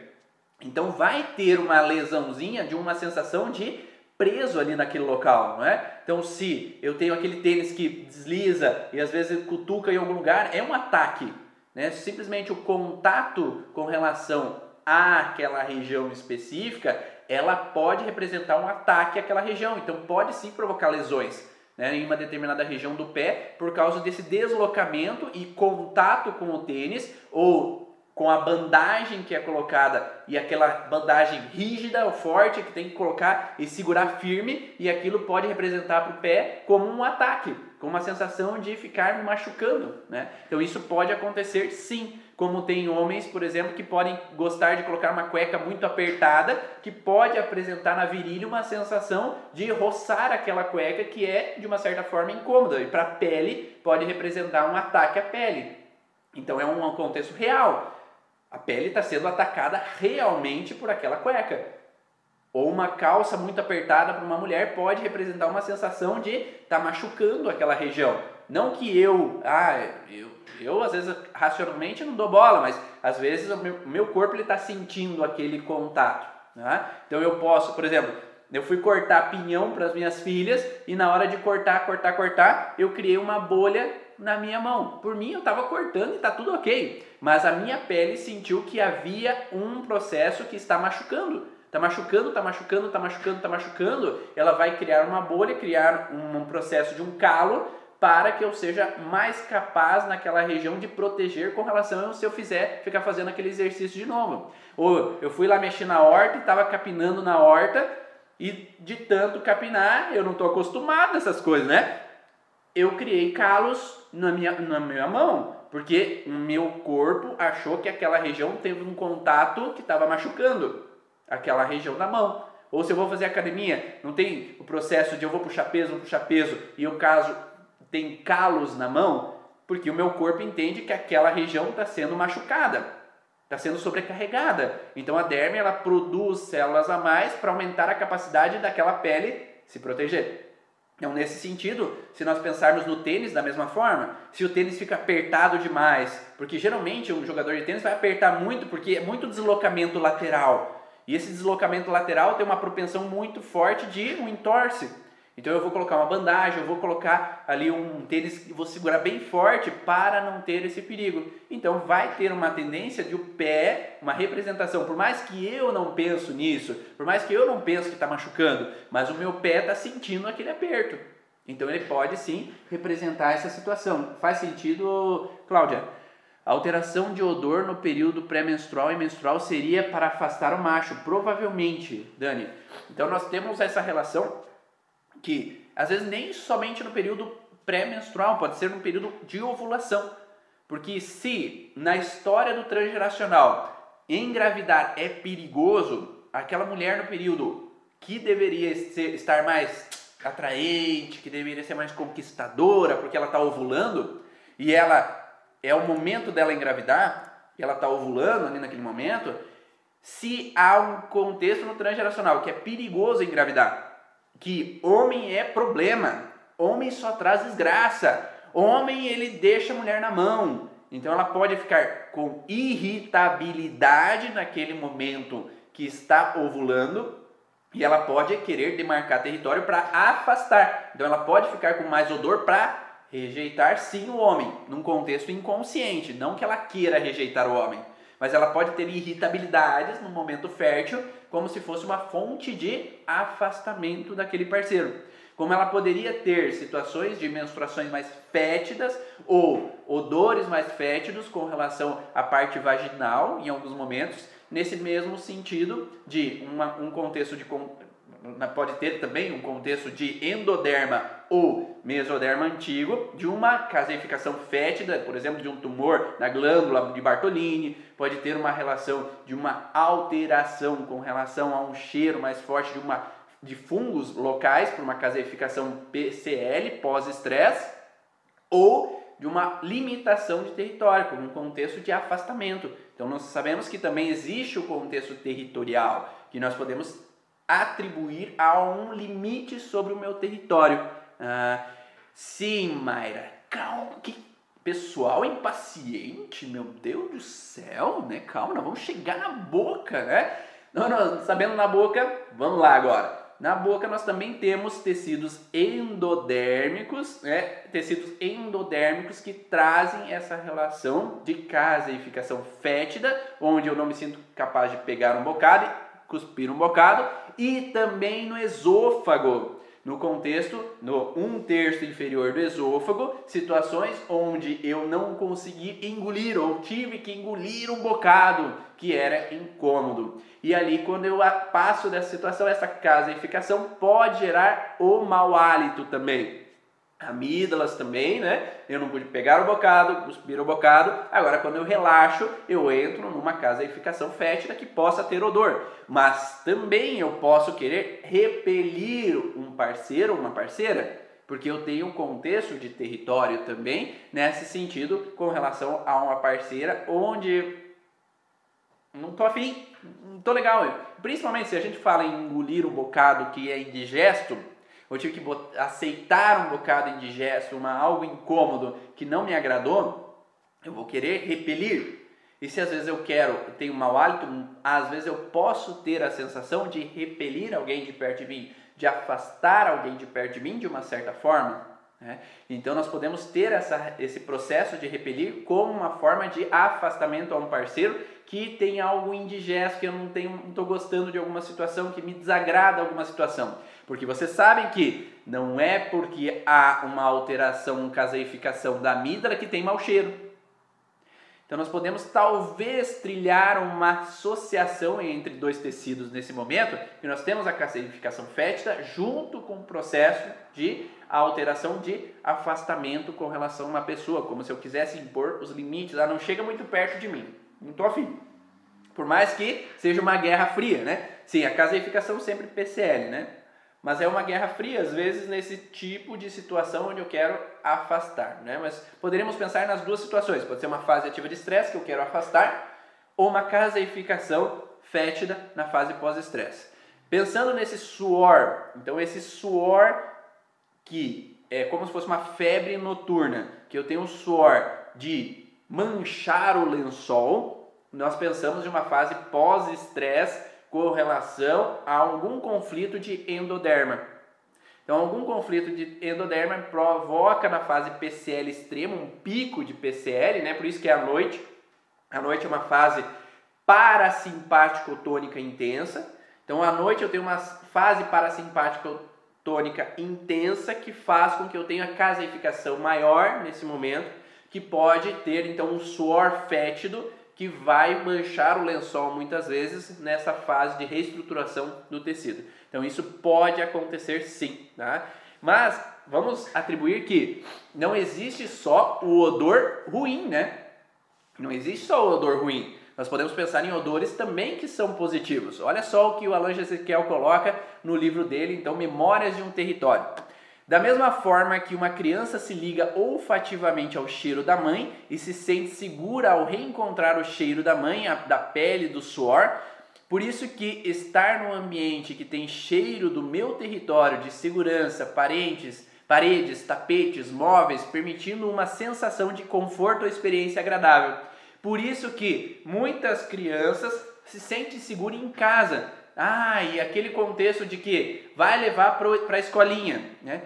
Então vai ter uma lesãozinha de uma sensação de preso ali naquele local, não é? Então se eu tenho aquele tênis que desliza e às vezes cutuca em algum lugar, é um ataque, né? Simplesmente o contato com relação àquela região específica, ela pode representar um ataque àquela região, então pode sim provocar lesões. Né, em uma determinada região do pé por causa desse deslocamento e contato com o tênis ou com a bandagem que é colocada e aquela bandagem rígida ou forte que tem que colocar e segurar firme e aquilo pode representar para o pé como um ataque, com uma sensação de ficar machucando, né? Então isso pode acontecer sim, como tem homens, por exemplo, que podem gostar de colocar uma cueca muito apertada, que pode apresentar na virilha uma sensação de roçar aquela cueca que é de uma certa forma incômoda e para a pele pode representar um ataque à pele. Então é um contexto real. A pele está sendo atacada realmente por aquela cueca. Ou uma calça muito apertada para uma mulher pode representar uma sensação de estar tá machucando aquela região. Não que eu, ah, eu, eu às vezes racionalmente não dou bola, mas às vezes o meu, meu corpo está sentindo aquele contato. Né? Então eu posso, por exemplo, eu fui cortar pinhão para as minhas filhas e na hora de cortar, cortar, cortar, eu criei uma bolha na minha mão. Por mim, eu estava cortando e está tudo ok. Mas a minha pele sentiu que havia um processo que está machucando. Está machucando, está machucando, está machucando, está machucando. Ela vai criar uma bolha, criar um processo de um calo para que eu seja mais capaz naquela região de proteger com relação se eu fizer ficar fazendo aquele exercício de novo. Ou eu fui lá mexer na horta e estava capinando na horta e de tanto capinar, eu não estou acostumado a essas coisas, né? Eu criei calos na minha, na minha mão, porque o meu corpo achou que aquela região teve um contato que estava machucando aquela região da mão. Ou se eu vou fazer academia, não tem o processo de eu vou puxar peso, vou puxar peso, e o caso tem calos na mão, porque o meu corpo entende que aquela região está sendo machucada, está sendo sobrecarregada. Então a derme ela produz células a mais para aumentar a capacidade daquela pele se proteger. Então, nesse sentido, se nós pensarmos no tênis da mesma forma, se o tênis fica apertado demais, porque geralmente um jogador de tênis vai apertar muito porque é muito deslocamento lateral. E esse deslocamento lateral tem uma propensão muito forte de um entorse. Então eu vou colocar uma bandagem, eu vou colocar ali um tênis vou segurar bem forte para não ter esse perigo. Então vai ter uma tendência de o pé, uma representação, por mais que eu não penso nisso, por mais que eu não penso que está machucando, mas o meu pé está sentindo aquele aperto. Então ele pode sim representar essa situação. Faz sentido, Cláudia? A alteração de odor no período pré-menstrual e menstrual seria para afastar o macho, provavelmente, Dani. Então nós temos essa relação que às vezes nem somente no período pré-menstrual, pode ser no período de ovulação. Porque se na história do transgeracional engravidar é perigoso, aquela mulher no período que deveria ser, estar mais atraente, que deveria ser mais conquistadora, porque ela está ovulando, e ela é o momento dela engravidar, e ela está ovulando ali naquele momento, se há um contexto no transgeracional que é perigoso engravidar, que homem é problema, homem só traz desgraça, homem ele deixa a mulher na mão. Então ela pode ficar com irritabilidade naquele momento que está ovulando e ela pode querer demarcar território para afastar. Então ela pode ficar com mais odor para rejeitar sim o homem, num contexto inconsciente, não que ela queira rejeitar o homem, mas ela pode ter irritabilidades no momento fértil como se fosse uma fonte de afastamento daquele parceiro. Como ela poderia ter situações de menstruações mais fétidas ou odores mais fétidos com relação à parte vaginal em alguns momentos, nesse mesmo sentido de uma, um contexto de pode ter também um contexto de endoderma ou mesoderma antigo, de uma caseificação fétida, por exemplo, de um tumor na glândula de Bartolini, pode ter uma relação de uma alteração com relação a um cheiro mais forte de uma de fungos locais por uma caseificação PCL pós-estresse ou de uma limitação de território, como um contexto de afastamento. Então nós sabemos que também existe o contexto territorial, que nós podemos atribuir a um limite sobre o meu território. Ah, sim, Mayra, calma, que pessoal impaciente, meu Deus do céu, né? Calma, nós vamos chegar na boca, né? Não, não, sabendo na boca, vamos lá agora. Na boca nós também temos tecidos endodérmicos, né? tecidos endodérmicos que trazem essa relação de caseificação fétida, onde eu não me sinto capaz de pegar um bocado cuspir um bocado, e também no esôfago. No contexto, no um terço inferior do esôfago, situações onde eu não consegui engolir ou tive que engolir um bocado que era incômodo. E ali, quando eu passo dessa situação, essa caseificação pode gerar o mau hálito também amígdalas também, né? Eu não pude pegar o bocado, cuspir o bocado. Agora, quando eu relaxo, eu entro numa caseificação fétida que possa ter odor. Mas também eu posso querer repelir um parceiro ou uma parceira, porque eu tenho um contexto de território também nesse sentido com relação a uma parceira onde não tô afim, não tô legal. Principalmente se a gente fala em engolir um bocado que é indigesto, eu tive que aceitar um bocado indigesto, uma, algo incômodo que não me agradou, eu vou querer repelir. E se às vezes eu quero, tenho mau hálito, às vezes eu posso ter a sensação de repelir alguém de perto de mim, de afastar alguém de perto de mim de uma certa forma. Né? Então nós podemos ter essa, esse processo de repelir como uma forma de afastamento a um parceiro que tem algo indigesto, que eu não estou gostando de alguma situação, que me desagrada alguma situação. Porque vocês sabem que não é porque há uma alteração, uma caseificação da amígdala que tem mau cheiro. Então nós podemos talvez trilhar uma associação entre dois tecidos nesse momento, que nós temos a caseificação fétida junto com o processo de alteração de afastamento com relação a uma pessoa, como se eu quisesse impor os limites, ela não chega muito perto de mim, não estou afim. Por mais que seja uma guerra fria, né? Sim, a caseificação sempre PCL, né? Mas é uma guerra fria, às vezes, nesse tipo de situação onde eu quero afastar. Né? Mas poderíamos pensar nas duas situações. Pode ser uma fase ativa de estresse que eu quero afastar, ou uma caseificação fétida na fase pós-estresse. Pensando nesse suor, então esse suor que é como se fosse uma febre noturna, que eu tenho um suor de manchar o lençol, nós pensamos de uma fase pós-estresse com relação a algum conflito de endoderma. Então, algum conflito de endoderma provoca na fase PCL extrema um pico de PCL, né? Por isso que é a noite. A noite é uma fase parasimpático tônica intensa. Então, à noite eu tenho uma fase parasimpático tônica intensa que faz com que eu tenha caseificação maior nesse momento, que pode ter então um suor fétido que vai manchar o lençol muitas vezes nessa fase de reestruturação do tecido. Então isso pode acontecer sim, tá? Mas vamos atribuir que não existe só o odor ruim, né? Não existe só o odor ruim. Nós podemos pensar em odores também que são positivos. Olha só o que o Alan Ezequiel coloca no livro dele, então, Memórias de um Território. Da mesma forma que uma criança se liga olfativamente ao cheiro da mãe e se sente segura ao reencontrar o cheiro da mãe, da pele, do suor, por isso que estar num ambiente que tem cheiro do meu território de segurança, parentes, paredes, tapetes, móveis, permitindo uma sensação de conforto ou experiência agradável. Por isso que muitas crianças se sentem seguras em casa. Ah, e aquele contexto de que vai levar para a escolinha, né?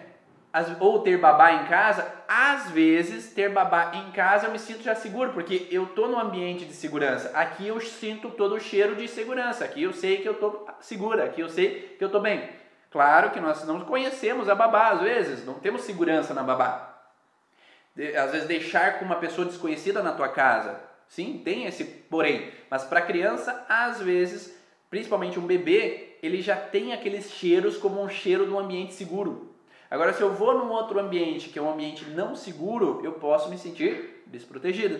Ou ter babá em casa, às vezes ter babá em casa eu me sinto já seguro, porque eu tô no ambiente de segurança. Aqui eu sinto todo o cheiro de segurança. Aqui eu sei que eu tô segura, aqui eu sei que eu tô bem. Claro que nós não conhecemos a babá às vezes, não temos segurança na babá. Às vezes deixar com uma pessoa desconhecida na tua casa, Sim, tem esse porém. Mas para criança, às vezes, principalmente um bebê, ele já tem aqueles cheiros como um cheiro de um ambiente seguro. Agora, se eu vou num outro ambiente que é um ambiente não seguro, eu posso me sentir desprotegida.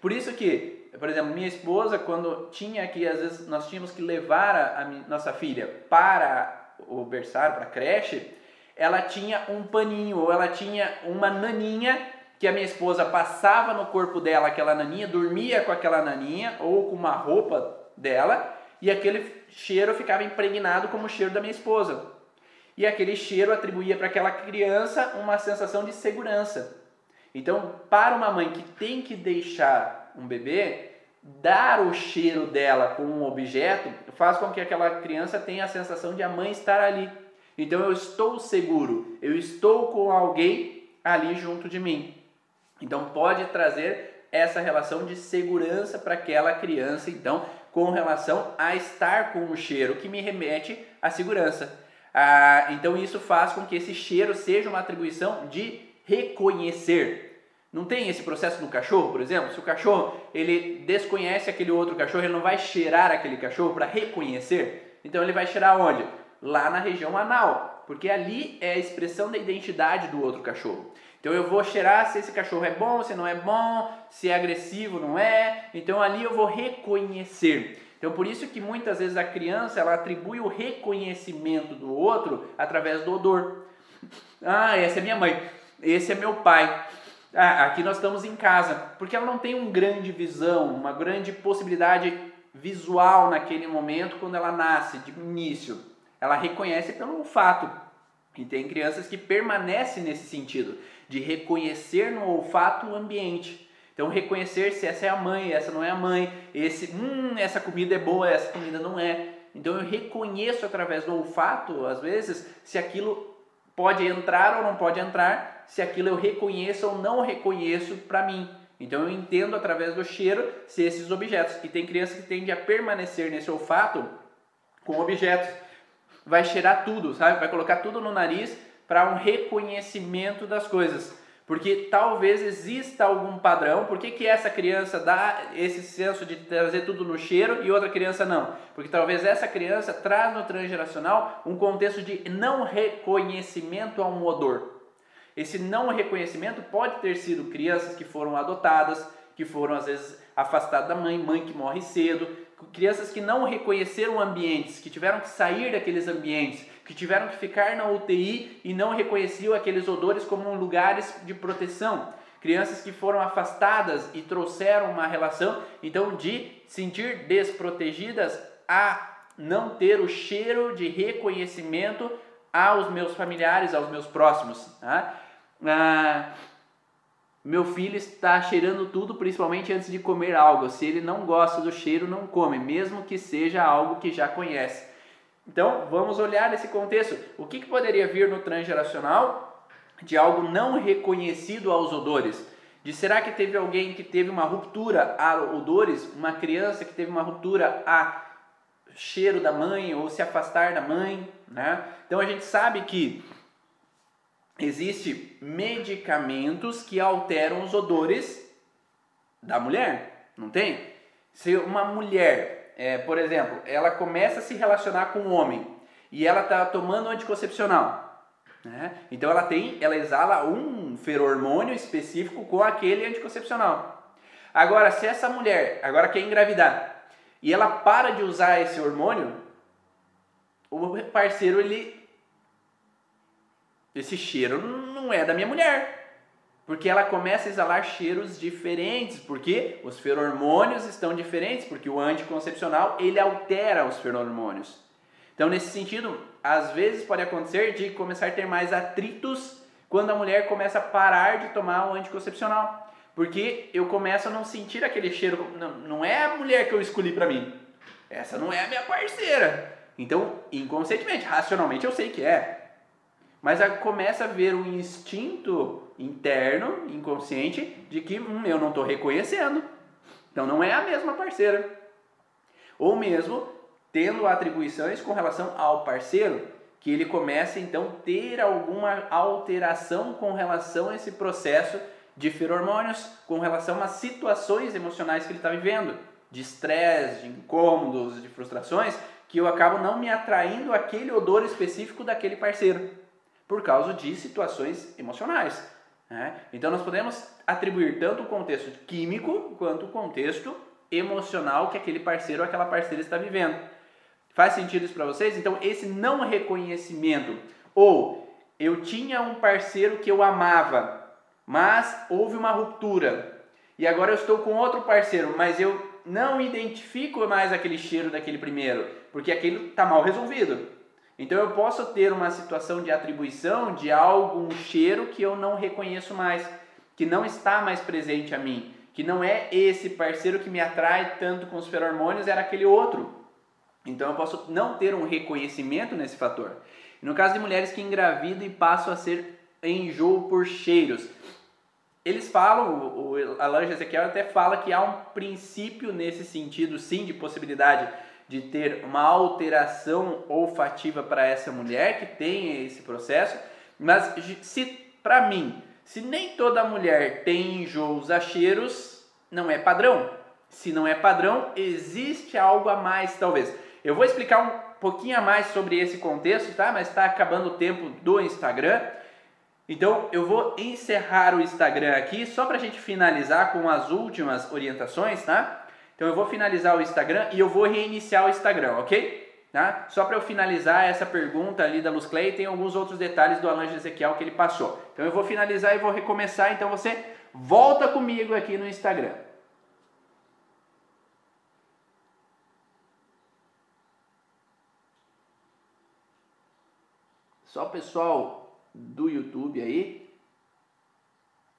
Por isso que, por exemplo, minha esposa, quando tinha que, às vezes, nós tínhamos que levar a, a nossa filha para o berçário, para a creche, ela tinha um paninho ou ela tinha uma naninha que a minha esposa passava no corpo dela aquela naninha, dormia com aquela naninha ou com uma roupa dela e aquele cheiro ficava impregnado como o cheiro da minha esposa. E aquele cheiro atribuía para aquela criança uma sensação de segurança. Então, para uma mãe que tem que deixar um bebê, dar o cheiro dela com um objeto faz com que aquela criança tenha a sensação de a mãe estar ali. Então eu estou seguro, eu estou com alguém ali junto de mim. Então pode trazer essa relação de segurança para aquela criança, então, com relação a estar com o cheiro que me remete à segurança. Ah, então isso faz com que esse cheiro seja uma atribuição de reconhecer. Não tem esse processo no cachorro, por exemplo? Se o cachorro ele desconhece aquele outro cachorro, ele não vai cheirar aquele cachorro para reconhecer. Então ele vai cheirar onde? Lá na região anal, porque ali é a expressão da identidade do outro cachorro. Então eu vou cheirar se esse cachorro é bom, se não é bom, se é agressivo, não é. Então ali eu vou reconhecer. Então por isso que muitas vezes a criança ela atribui o reconhecimento do outro através do odor. Ah, essa é minha mãe. Esse é meu pai. Ah, aqui nós estamos em casa, porque ela não tem uma grande visão, uma grande possibilidade visual naquele momento quando ela nasce, de início. Ela reconhece pelo olfato. E tem crianças que permanecem nesse sentido de reconhecer no olfato o ambiente. Então, reconhecer se essa é a mãe, essa não é a mãe, esse, hum, essa comida é boa, essa comida não é. Então, eu reconheço através do olfato, às vezes, se aquilo pode entrar ou não pode entrar, se aquilo eu reconheço ou não reconheço para mim. Então, eu entendo através do cheiro se esses objetos. E tem criança que tende a permanecer nesse olfato com objetos. Vai cheirar tudo, sabe? Vai colocar tudo no nariz para um reconhecimento das coisas. Porque talvez exista algum padrão. Por que, que essa criança dá esse senso de trazer tudo no cheiro e outra criança não? Porque talvez essa criança traz no transgeracional um contexto de não reconhecimento a um odor. Esse não reconhecimento pode ter sido crianças que foram adotadas, que foram às vezes afastadas da mãe, mãe que morre cedo, crianças que não reconheceram ambientes, que tiveram que sair daqueles ambientes, que tiveram que ficar na UTI e não reconheciam aqueles odores como lugares de proteção. Crianças que foram afastadas e trouxeram uma relação, então, de sentir desprotegidas a não ter o cheiro de reconhecimento aos meus familiares, aos meus próximos. Tá? Ah, meu filho está cheirando tudo, principalmente antes de comer algo. Se ele não gosta do cheiro, não come, mesmo que seja algo que já conhece. Então, vamos olhar esse contexto. O que, que poderia vir no transgeracional de algo não reconhecido aos odores? De será que teve alguém que teve uma ruptura a odores, uma criança que teve uma ruptura a cheiro da mãe ou se afastar da mãe, né? Então a gente sabe que existe medicamentos que alteram os odores da mulher, não tem? Se uma mulher, é, por exemplo, ela começa a se relacionar com um homem e ela está tomando anticoncepcional, né? então ela tem, ela exala um feromônio específico com aquele anticoncepcional. Agora, se essa mulher agora quer engravidar e ela para de usar esse hormônio, o parceiro ele esse cheiro não é da minha mulher. Porque ela começa a exalar cheiros diferentes, porque os feromônios estão diferentes, porque o anticoncepcional ele altera os feromônios. Então, nesse sentido, às vezes pode acontecer de começar a ter mais atritos quando a mulher começa a parar de tomar o anticoncepcional. Porque eu começo a não sentir aquele cheiro, não, não é a mulher que eu escolhi para mim. Essa não é a minha parceira. Então, inconscientemente, racionalmente eu sei que é mas começa a ver um instinto interno, inconsciente, de que hum, eu não estou reconhecendo. Então não é a mesma parceira. Ou mesmo tendo atribuições com relação ao parceiro, que ele começa então a ter alguma alteração com relação a esse processo de feromônios, com relação às situações emocionais que ele está vivendo, de estresse, de incômodos, de frustrações, que eu acabo não me atraindo aquele odor específico daquele parceiro por causa de situações emocionais. Né? Então nós podemos atribuir tanto o contexto químico quanto o contexto emocional que aquele parceiro ou aquela parceira está vivendo. Faz sentido isso para vocês? Então esse não reconhecimento ou eu tinha um parceiro que eu amava, mas houve uma ruptura e agora eu estou com outro parceiro, mas eu não identifico mais aquele cheiro daquele primeiro, porque aquele está mal resolvido. Então eu posso ter uma situação de atribuição de algo, um cheiro que eu não reconheço mais, que não está mais presente a mim, que não é esse parceiro que me atrai tanto com os feromônios, era aquele outro. Então eu posso não ter um reconhecimento nesse fator. No caso de mulheres que engravidam e passam a ser enjoo por cheiros, eles falam, o Alan Ezequiel até fala que há um princípio nesse sentido, sim, de possibilidade de ter uma alteração olfativa para essa mulher que tem esse processo, mas se para mim, se nem toda mulher tem enjoos a cheiros, não é padrão. Se não é padrão, existe algo a mais talvez. Eu vou explicar um pouquinho a mais sobre esse contexto, tá? Mas está acabando o tempo do Instagram. Então eu vou encerrar o Instagram aqui só para a gente finalizar com as últimas orientações, tá? Então eu vou finalizar o Instagram e eu vou reiniciar o Instagram, ok? Tá? Só para eu finalizar essa pergunta ali da Luz Clay, tem alguns outros detalhes do Alan Ezequiel que ele passou. Então eu vou finalizar e vou recomeçar, então você volta comigo aqui no Instagram. Só pessoal do YouTube aí,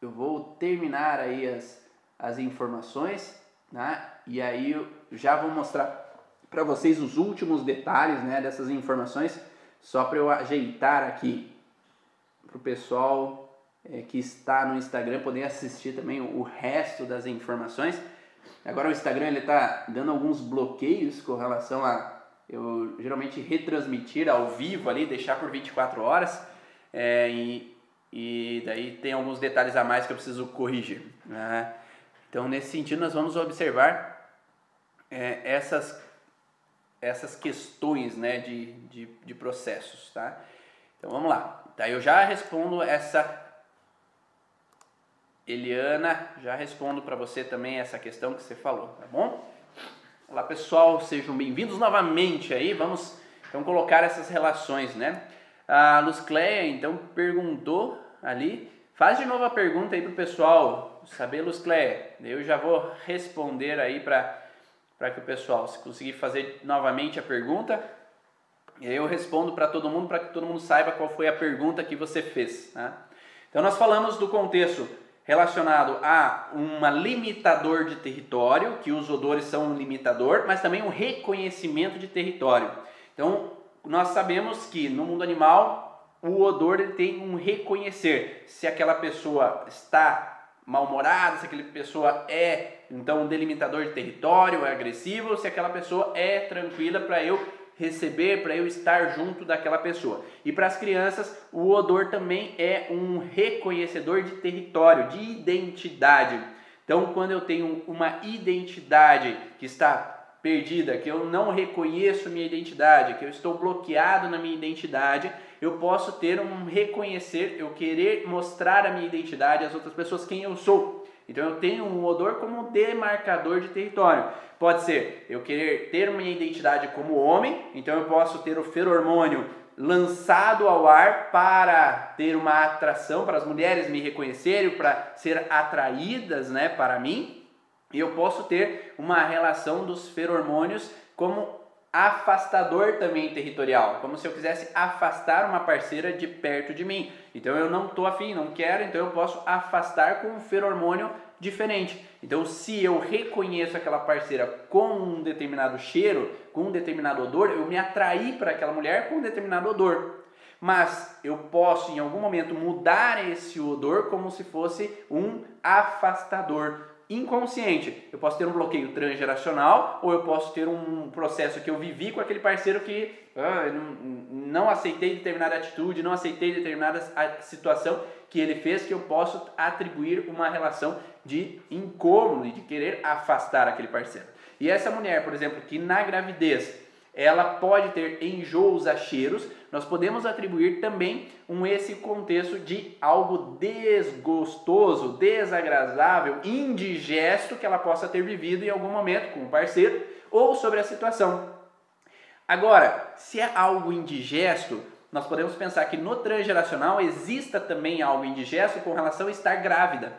eu vou terminar aí as, as informações né? E aí eu já vou mostrar para vocês os últimos detalhes né, dessas informações, só para eu ajeitar aqui para o pessoal é, que está no Instagram poder assistir também o resto das informações. Agora o Instagram ele está dando alguns bloqueios com relação a eu geralmente retransmitir ao vivo ali, deixar por 24 horas é, e, e daí tem alguns detalhes a mais que eu preciso corrigir. Né? Então, nesse sentido, nós vamos observar é, essas, essas questões né, de, de, de processos. Tá? Então, vamos lá. Tá, eu já respondo essa. Eliana, já respondo para você também essa questão que você falou, tá bom? Olá pessoal, sejam bem-vindos novamente aí. Vamos então colocar essas relações, né? A Luz Cleia então perguntou ali, faz de novo a pergunta aí pro pessoal saber, Luz Cleia, eu já vou responder aí para que o pessoal, se conseguir fazer novamente a pergunta, eu respondo para todo mundo, para que todo mundo saiba qual foi a pergunta que você fez. Né? Então, nós falamos do contexto relacionado a um limitador de território, que os odores são um limitador, mas também um reconhecimento de território. Então, nós sabemos que no mundo animal o odor ele tem um reconhecer se aquela pessoa está mal-humorada, se aquela pessoa é então um delimitador de território, é agressivo, se aquela pessoa é tranquila para eu receber, para eu estar junto daquela pessoa. E para as crianças, o odor também é um reconhecedor de território, de identidade. Então, quando eu tenho uma identidade que está perdida, que eu não reconheço minha identidade, que eu estou bloqueado na minha identidade, eu posso ter um reconhecer, eu querer mostrar a minha identidade às outras pessoas quem eu sou. Então eu tenho um odor como demarcador de território. Pode ser eu querer ter minha identidade como homem, então eu posso ter o feromônio lançado ao ar para ter uma atração, para as mulheres me reconhecerem, para ser atraídas né, para mim. E eu posso ter uma relação dos feromônios como afastador também territorial, como se eu quisesse afastar uma parceira de perto de mim. Então eu não estou afim, não quero, então eu posso afastar com um feromônio diferente. Então se eu reconheço aquela parceira com um determinado cheiro, com um determinado odor, eu me atraí para aquela mulher com um determinado odor. Mas eu posso em algum momento mudar esse odor como se fosse um afastador inconsciente. Eu posso ter um bloqueio transgeracional ou eu posso ter um processo que eu vivi com aquele parceiro que ah, não, não aceitei determinada atitude, não aceitei determinada situação que ele fez que eu posso atribuir uma relação de incômodo e de querer afastar aquele parceiro. E essa mulher, por exemplo, que na gravidez ela pode ter enjoos a cheiros, nós podemos atribuir também um esse contexto de algo desgostoso, desagradável, indigesto que ela possa ter vivido em algum momento com o parceiro ou sobre a situação. Agora, se é algo indigesto, nós podemos pensar que no transgeracional exista também algo indigesto com relação a estar grávida.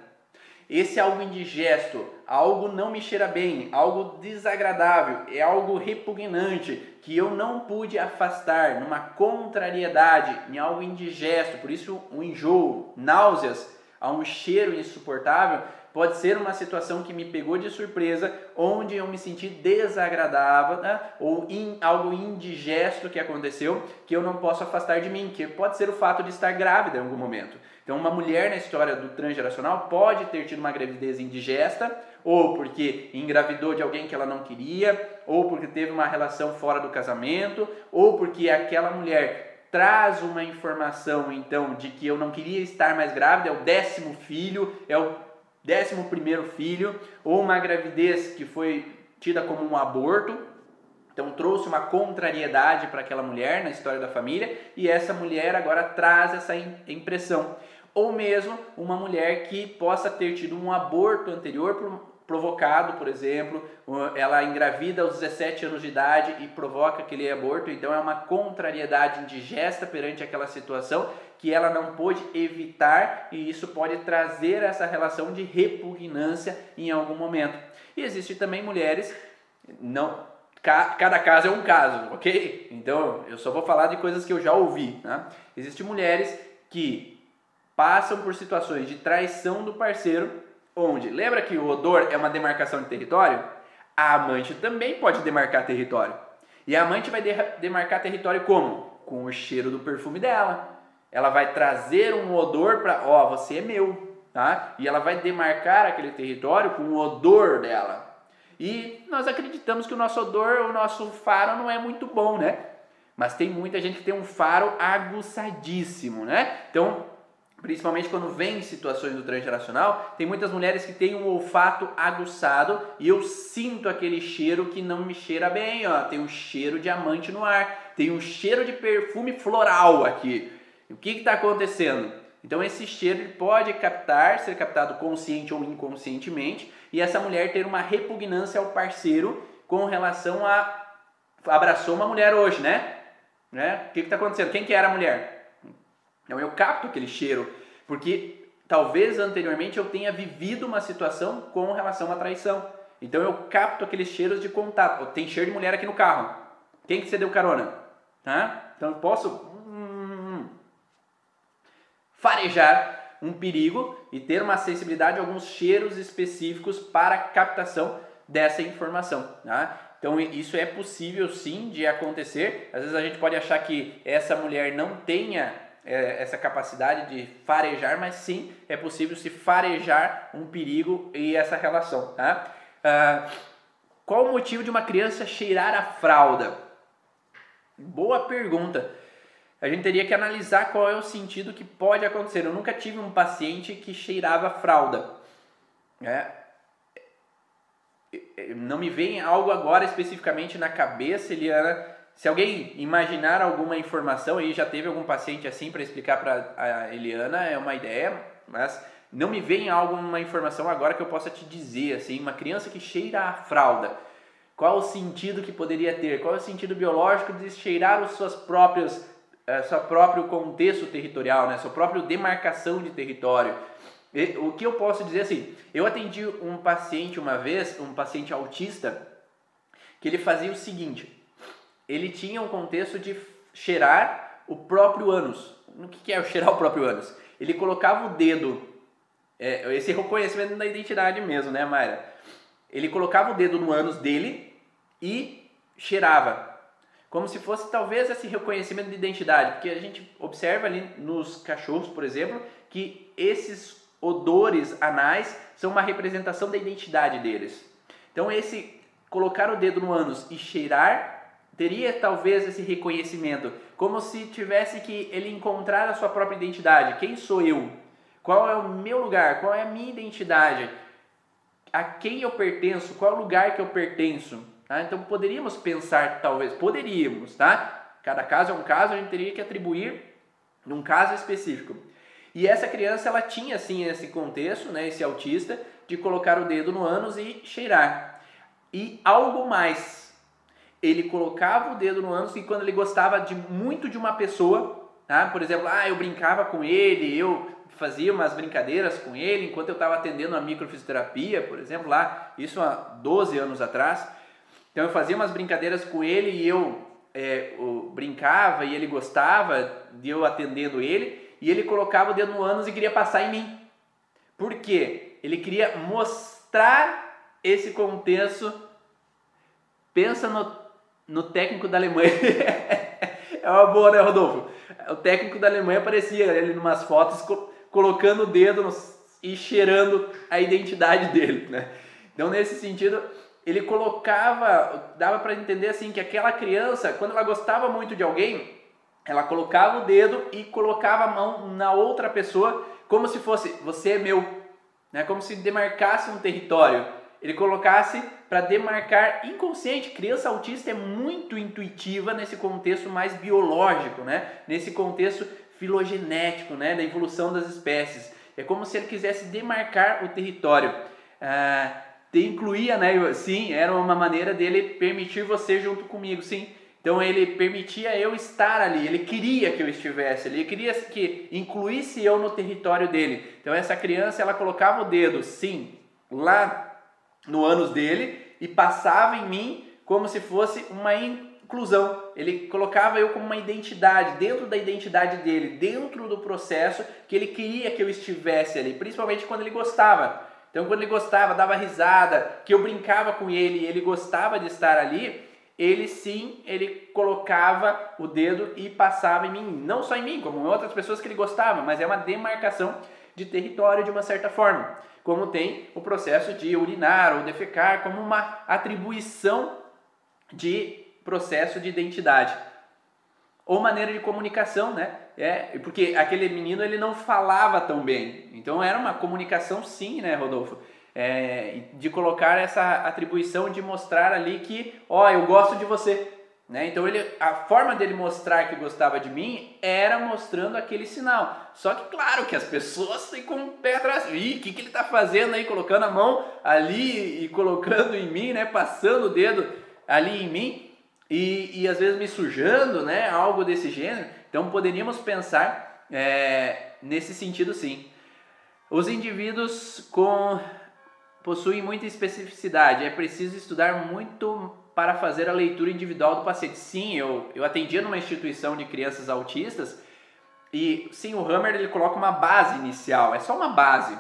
Esse algo indigesto, algo não me cheira bem, algo desagradável, é algo repugnante que eu não pude afastar, numa contrariedade, em algo indigesto, por isso um enjoo, náuseas, a um cheiro insuportável, pode ser uma situação que me pegou de surpresa, onde eu me senti desagradável né? ou in, algo indigesto que aconteceu que eu não posso afastar de mim, que pode ser o fato de estar grávida em algum momento. Então, uma mulher na história do transgeracional pode ter tido uma gravidez indigesta, ou porque engravidou de alguém que ela não queria, ou porque teve uma relação fora do casamento, ou porque aquela mulher traz uma informação então de que eu não queria estar mais grávida, é o décimo filho, é o décimo primeiro filho, ou uma gravidez que foi tida como um aborto, então trouxe uma contrariedade para aquela mulher na história da família e essa mulher agora traz essa impressão ou mesmo uma mulher que possa ter tido um aborto anterior provocado, por exemplo, ela engravida aos 17 anos de idade e provoca aquele aborto, então é uma contrariedade indigesta perante aquela situação que ela não pôde evitar e isso pode trazer essa relação de repugnância em algum momento. E existem também mulheres, não, cada caso é um caso, ok? Então eu só vou falar de coisas que eu já ouvi. Né? Existem mulheres que passam por situações de traição do parceiro, onde, lembra que o odor é uma demarcação de território? A amante também pode demarcar território. E a amante vai demarcar território como? Com o cheiro do perfume dela. Ela vai trazer um odor para, ó, oh, você é meu, tá? E ela vai demarcar aquele território com o odor dela. E nós acreditamos que o nosso odor, o nosso faro não é muito bom, né? Mas tem muita gente que tem um faro aguçadíssimo, né? Então, principalmente quando vem situações do transgeracional, tem muitas mulheres que têm um olfato aguçado e eu sinto aquele cheiro que não me cheira bem, ó, tem um cheiro de amante no ar, tem um cheiro de perfume floral aqui. O que está acontecendo? Então esse cheiro pode captar, ser captado consciente ou inconscientemente, e essa mulher ter uma repugnância ao parceiro com relação a abraçou uma mulher hoje, né? né? O que está acontecendo? Quem que era a mulher? Então eu capto aquele cheiro, porque talvez anteriormente eu tenha vivido uma situação com relação à traição. Então eu capto aqueles cheiros de contato. Tem cheiro de mulher aqui no carro. Quem que você deu carona? Tá? Então eu posso hum, farejar um perigo e ter uma sensibilidade a alguns cheiros específicos para captação dessa informação. Tá? Então isso é possível sim de acontecer. Às vezes a gente pode achar que essa mulher não tenha é, essa capacidade de farejar, mas sim é possível se farejar um perigo e essa relação. Tá? Ah, qual o motivo de uma criança cheirar a fralda? Boa pergunta. A gente teria que analisar qual é o sentido que pode acontecer. Eu nunca tive um paciente que cheirava fralda. É, não me vem algo agora especificamente na cabeça, Eliana. Se alguém imaginar alguma informação, aí já teve algum paciente assim para explicar para a Eliana, é uma ideia, mas não me vem alguma informação agora que eu possa te dizer assim, uma criança que cheira a fralda. Qual o sentido que poderia ter? Qual é o sentido biológico de cheirar os seus próprios, uh, seu próprio contexto territorial, né? Sua própria demarcação de território? O que eu posso dizer assim, eu atendi um paciente uma vez, um paciente autista, que ele fazia o seguinte, ele tinha um contexto de cheirar o próprio ânus. O que é cheirar o próprio ânus? Ele colocava o dedo, é, esse reconhecimento da identidade mesmo, né, Mayra? Ele colocava o dedo no ânus dele e cheirava. Como se fosse talvez esse reconhecimento de identidade, porque a gente observa ali nos cachorros, por exemplo, que esses odores anais são uma representação da identidade deles. Então esse colocar o dedo no ânus e cheirar teria talvez esse reconhecimento, como se tivesse que ele encontrar a sua própria identidade. Quem sou eu? Qual é o meu lugar? Qual é a minha identidade? A quem eu pertenço? Qual é o lugar que eu pertenço? Tá? Então poderíamos pensar, talvez, poderíamos, tá? Cada caso é um caso, a gente teria que atribuir num caso específico. E essa criança ela tinha assim esse contexto, né, esse autista, de colocar o dedo no ânus e cheirar. E algo mais, ele colocava o dedo no ânus e quando ele gostava de muito de uma pessoa, tá? por exemplo, ah, eu brincava com ele, eu fazia umas brincadeiras com ele enquanto eu estava atendendo a microfisioterapia, por exemplo, lá, isso há 12 anos atrás. Então eu fazia umas brincadeiras com ele e eu, é, eu brincava e ele gostava de eu atendendo ele e ele colocava o dedo no ânus e queria passar em mim. Por quê? Ele queria mostrar esse contexto. Pensa no, no técnico da Alemanha. é uma boa, né, Rodolfo? O técnico da Alemanha aparecia ele em umas fotos colocando o dedo no, e cheirando a identidade dele, né? Então, nesse sentido, ele colocava, dava para entender assim que aquela criança, quando ela gostava muito de alguém, ela colocava o dedo e colocava a mão na outra pessoa, como se fosse você é meu, né? Como se demarcasse um território. Ele colocasse para demarcar inconsciente. Criança autista é muito intuitiva nesse contexto mais biológico, né? Nesse contexto filogenético, né? Da evolução das espécies. É como se ele quisesse demarcar o território. Ah, incluía, né? Sim, era uma maneira dele permitir você junto comigo, sim. Então ele permitia eu estar ali, ele queria que eu estivesse ali, ele queria que incluísse eu no território dele. Então essa criança ela colocava o dedo, sim, lá no ânus dele e passava em mim como se fosse uma inclusão. Ele colocava eu como uma identidade, dentro da identidade dele, dentro do processo que ele queria que eu estivesse ali, principalmente quando ele gostava. Então quando ele gostava, dava risada, que eu brincava com ele e ele gostava de estar ali, ele sim, ele colocava o dedo e passava em mim, não só em mim, como em outras pessoas que ele gostava, mas é uma demarcação de território de uma certa forma, como tem o processo de urinar ou defecar como uma atribuição de processo de identidade ou maneira de comunicação, né? É, porque aquele menino ele não falava tão bem, então era uma comunicação sim, né, Rodolfo? é, de colocar essa atribuição de mostrar ali que, ó, eu gosto de você. Né? Então ele, a forma dele mostrar que gostava de mim era mostrando aquele sinal. Só que claro que as pessoas têm com o pé atrás. Ih, o que, que ele está fazendo aí? Colocando a mão ali e colocando em mim, né? Passando o dedo ali em mim e, e às vezes me sujando, né? Algo desse gênero. Então poderíamos pensar é, nesse sentido sim. Os indivíduos com possuem muita especificidade. É preciso estudar muito para fazer a leitura individual do paciente. Sim, eu, eu atendia numa instituição de crianças autistas E sim, o Hammer ele coloca uma base inicial, é só uma base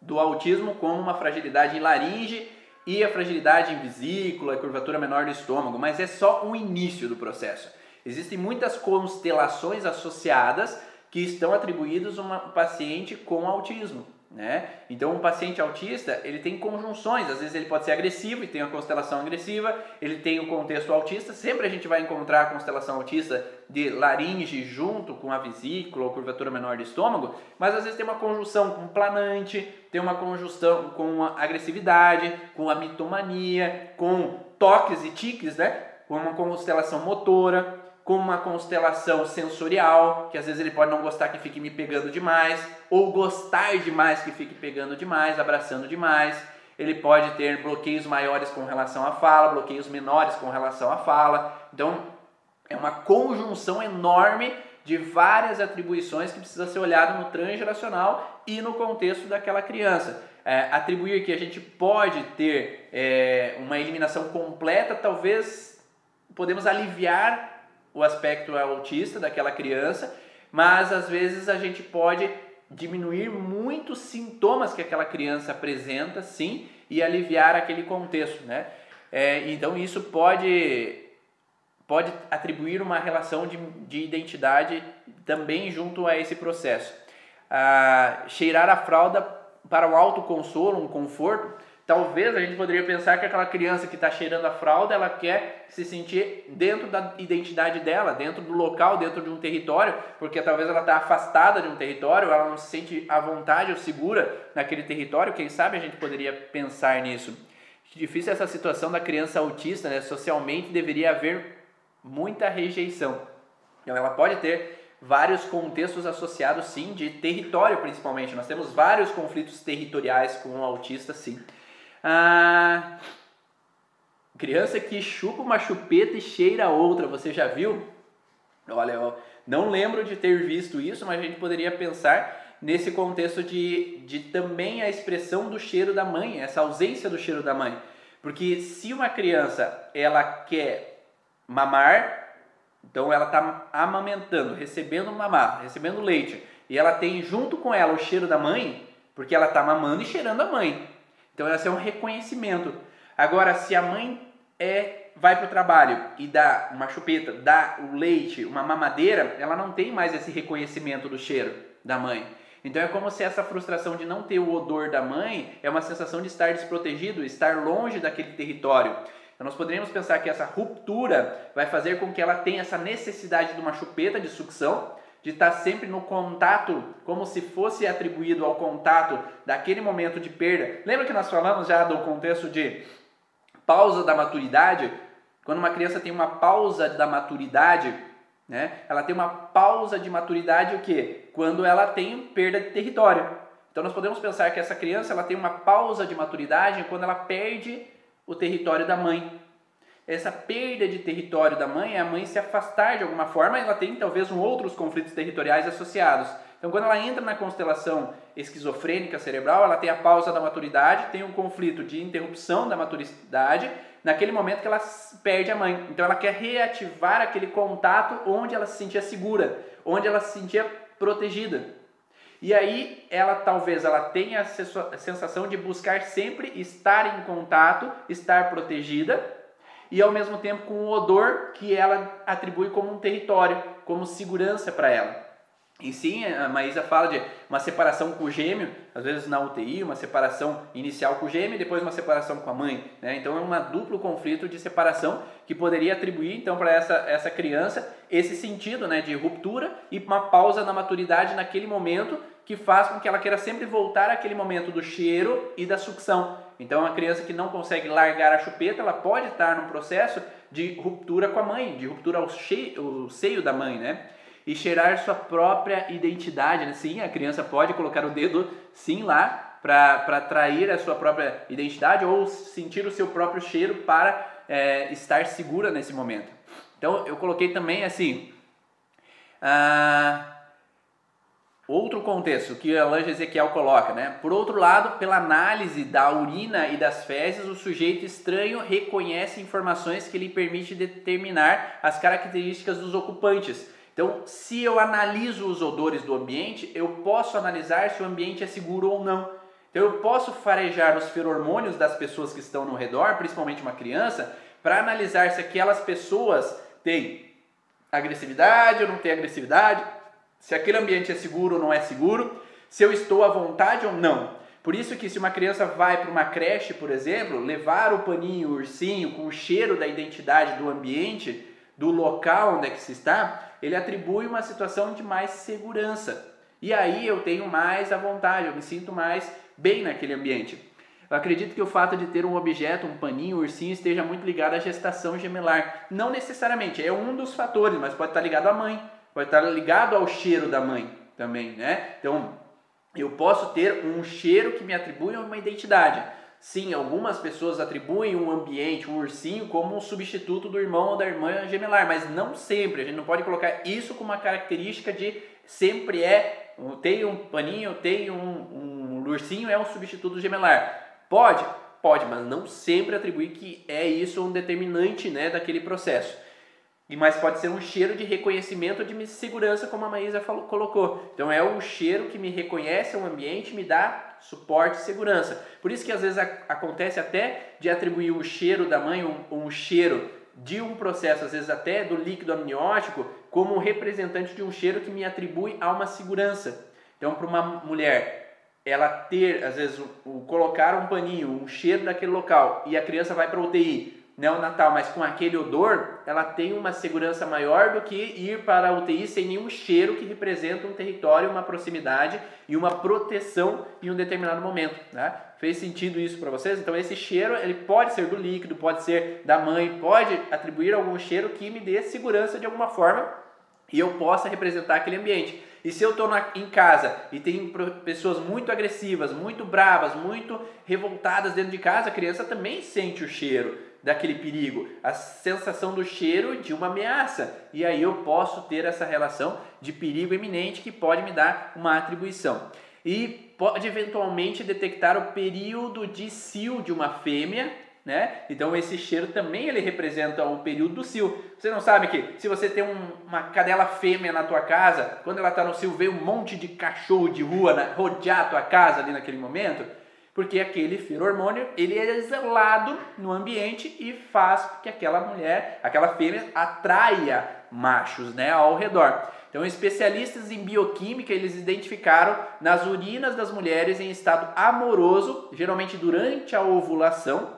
do autismo como uma fragilidade em laringe e a fragilidade em vesícula, curvatura menor do estômago, mas é só o início do processo. Existem muitas constelações associadas que estão atribuídas a um paciente com autismo. Né? Então, um paciente autista ele tem conjunções, às vezes ele pode ser agressivo e tem a constelação agressiva, ele tem o contexto autista, sempre a gente vai encontrar a constelação autista de laringe junto com a vesícula ou curvatura menor do estômago, mas às vezes tem uma conjunção com planante, tem uma conjunção com a agressividade, com a mitomania, com toques e tiques, né? com uma constelação motora com uma constelação sensorial, que às vezes ele pode não gostar que fique me pegando demais, ou gostar demais que fique pegando demais, abraçando demais. Ele pode ter bloqueios maiores com relação à fala, bloqueios menores com relação à fala. Então, é uma conjunção enorme de várias atribuições que precisa ser olhado no transgeracional e no contexto daquela criança. É, atribuir que a gente pode ter é, uma eliminação completa, talvez podemos aliviar o aspecto autista daquela criança, mas às vezes a gente pode diminuir muitos sintomas que aquela criança apresenta, sim, e aliviar aquele contexto, né? É, então isso pode pode atribuir uma relação de, de identidade também junto a esse processo. Ah, cheirar a fralda para o autoconsolo, um conforto, Talvez a gente poderia pensar que aquela criança que está cheirando a fralda, ela quer se sentir dentro da identidade dela, dentro do local, dentro de um território, porque talvez ela está afastada de um território, ela não se sente à vontade ou segura naquele território. Quem sabe a gente poderia pensar nisso. Difícil essa situação da criança autista, né? Socialmente deveria haver muita rejeição. Então ela pode ter vários contextos associados, sim, de território principalmente. Nós temos vários conflitos territoriais com o autista, sim. Ah, criança que chupa uma chupeta e cheira outra, você já viu? Olha, eu não lembro de ter visto isso, mas a gente poderia pensar nesse contexto de, de também a expressão do cheiro da mãe, essa ausência do cheiro da mãe. Porque se uma criança ela quer mamar, então ela está amamentando, recebendo mamar, recebendo leite, e ela tem junto com ela o cheiro da mãe, porque ela está mamando e cheirando a mãe. Então esse é um reconhecimento. Agora, se a mãe é vai para o trabalho e dá uma chupeta, dá o leite, uma mamadeira, ela não tem mais esse reconhecimento do cheiro da mãe. Então é como se essa frustração de não ter o odor da mãe é uma sensação de estar desprotegido, estar longe daquele território. Então nós poderíamos pensar que essa ruptura vai fazer com que ela tenha essa necessidade de uma chupeta de sucção de estar sempre no contato, como se fosse atribuído ao contato daquele momento de perda. Lembra que nós falamos já do contexto de pausa da maturidade? Quando uma criança tem uma pausa da maturidade, né? Ela tem uma pausa de maturidade o quê? Quando ela tem perda de território. Então nós podemos pensar que essa criança ela tem uma pausa de maturidade quando ela perde o território da mãe essa perda de território da mãe é a mãe se afastar de alguma forma, ela tem talvez um outros conflitos territoriais associados. Então, quando ela entra na constelação esquizofrênica cerebral, ela tem a pausa da maturidade, tem um conflito de interrupção da maturidade, naquele momento que ela perde a mãe. Então, ela quer reativar aquele contato onde ela se sentia segura, onde ela se sentia protegida. E aí, ela talvez ela tenha a sensação de buscar sempre estar em contato, estar protegida, e ao mesmo tempo com o odor que ela atribui como um território, como segurança para ela. E sim, a Maísa fala de uma separação com o gêmeo, às vezes na UTI, uma separação inicial com o gêmeo e depois uma separação com a mãe. Né? Então é um duplo conflito de separação que poderia atribuir então para essa, essa criança esse sentido né, de ruptura e uma pausa na maturidade naquele momento que faz com que ela queira sempre voltar àquele momento do cheiro e da sucção. Então, uma criança que não consegue largar a chupeta, ela pode estar num processo de ruptura com a mãe, de ruptura ao, cheio, ao seio da mãe, né? E cheirar sua própria identidade, né? Sim, a criança pode colocar o dedo, sim, lá para atrair a sua própria identidade ou sentir o seu próprio cheiro para é, estar segura nesse momento. Então, eu coloquei também assim. Ah, Outro contexto que a Lange Ezequiel coloca, né? Por outro lado, pela análise da urina e das fezes, o sujeito estranho reconhece informações que lhe permite determinar as características dos ocupantes. Então, se eu analiso os odores do ambiente, eu posso analisar se o ambiente é seguro ou não. Então, eu posso farejar os feromônios das pessoas que estão no redor, principalmente uma criança, para analisar se aquelas pessoas têm agressividade ou não têm agressividade, se aquele ambiente é seguro ou não é seguro, se eu estou à vontade ou não. Por isso que se uma criança vai para uma creche, por exemplo, levar o paninho, o ursinho com o cheiro da identidade do ambiente, do local onde é que se está, ele atribui uma situação de mais segurança. E aí eu tenho mais à vontade, eu me sinto mais bem naquele ambiente. Eu acredito que o fato de ter um objeto, um paninho, um ursinho, esteja muito ligado à gestação gemelar. Não necessariamente, é um dos fatores, mas pode estar ligado à mãe, pode estar ligado ao cheiro da mãe também, né? Então, eu posso ter um cheiro que me atribui uma identidade. Sim, algumas pessoas atribuem um ambiente, um ursinho, como um substituto do irmão ou da irmã gemelar, mas não sempre. A gente não pode colocar isso como uma característica de sempre é, tem um paninho, tem um, um ursinho, é um substituto gemelar. Pode? Pode, mas não sempre atribuir que é isso um determinante né, daquele processo. E mas pode ser um cheiro de reconhecimento de segurança, como a Maísa falou, colocou. Então é um cheiro que me reconhece o ambiente, me dá suporte e segurança. Por isso que às vezes a, acontece até de atribuir o cheiro da mãe, um, um cheiro de um processo, às vezes até do líquido amniótico, como representante de um cheiro que me atribui a uma segurança. Então, para uma mulher, ela ter, às vezes, o, o, colocar um paninho, um cheiro daquele local e a criança vai para UTI, neonatal, mas com aquele odor, ela tem uma segurança maior do que ir para a UTI sem nenhum cheiro que representa um território, uma proximidade e uma proteção em um determinado momento. Né? Fez sentido isso para vocês? Então esse cheiro ele pode ser do líquido, pode ser da mãe, pode atribuir algum cheiro que me dê segurança de alguma forma e eu possa representar aquele ambiente. E se eu estou em casa e tem pessoas muito agressivas, muito bravas, muito revoltadas dentro de casa, a criança também sente o cheiro daquele perigo, a sensação do cheiro de uma ameaça. E aí eu posso ter essa relação de perigo iminente que pode me dar uma atribuição. E pode eventualmente detectar o período de cio de uma fêmea, né? Então esse cheiro também ele representa o período do cio. Você não sabe que se você tem um, uma cadela fêmea na tua casa, quando ela está no cio, vem um monte de cachorro de rua né, rodear a tua casa ali naquele momento? Porque aquele feromônio ele é exalado no ambiente e faz que aquela mulher, aquela fêmea atraia machos, né, ao redor. Então, especialistas em bioquímica eles identificaram nas urinas das mulheres em estado amoroso, geralmente durante a ovulação,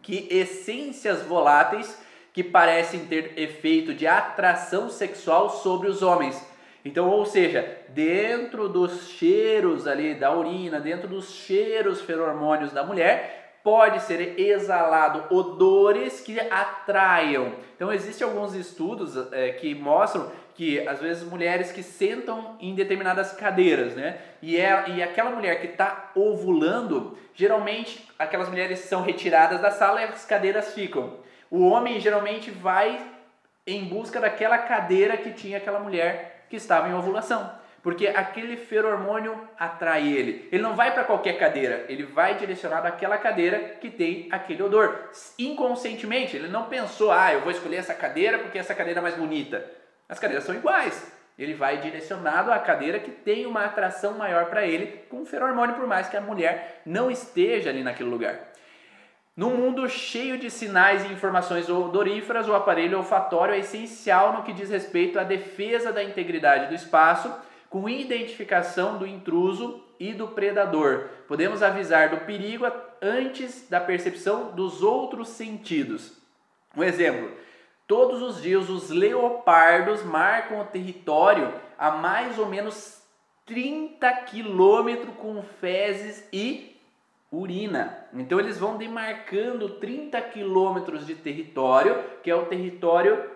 que essências voláteis que parecem ter efeito de atração sexual sobre os homens então, ou seja, dentro dos cheiros ali da urina, dentro dos cheiros feromônios da mulher, pode ser exalado odores que atraiam. Então, existem alguns estudos é, que mostram que às vezes mulheres que sentam em determinadas cadeiras, né? E, é, e aquela mulher que está ovulando, geralmente aquelas mulheres são retiradas da sala e as cadeiras ficam. O homem geralmente vai em busca daquela cadeira que tinha aquela mulher que estava em ovulação. Porque aquele feromônio atrai ele. Ele não vai para qualquer cadeira, ele vai direcionado àquela cadeira que tem aquele odor. Inconscientemente, ele não pensou, ah, eu vou escolher essa cadeira porque essa cadeira é mais bonita. As cadeiras são iguais. Ele vai direcionado à cadeira que tem uma atração maior para ele com o feromônio, por mais que a mulher não esteja ali naquele lugar. Num mundo cheio de sinais e informações odoríferas, o aparelho olfatório é essencial no que diz respeito à defesa da integridade do espaço, com identificação do intruso e do predador. Podemos avisar do perigo antes da percepção dos outros sentidos. Um exemplo: todos os dias os leopardos marcam o território a mais ou menos 30 quilômetros com fezes e urina. Então eles vão demarcando 30 quilômetros de território, que é o território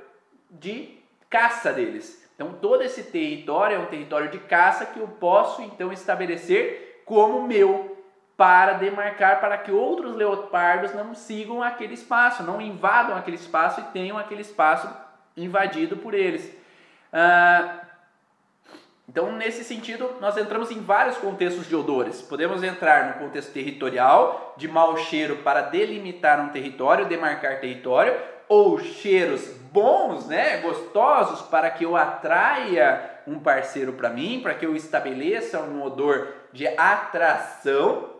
de caça deles. Então todo esse território é um território de caça que eu posso então estabelecer como meu para demarcar para que outros leopardos não sigam aquele espaço, não invadam aquele espaço e tenham aquele espaço invadido por eles. Ah, então, nesse sentido, nós entramos em vários contextos de odores. Podemos entrar no contexto territorial, de mau cheiro para delimitar um território, demarcar território, ou cheiros bons, né, gostosos para que eu atraia um parceiro para mim, para que eu estabeleça um odor de atração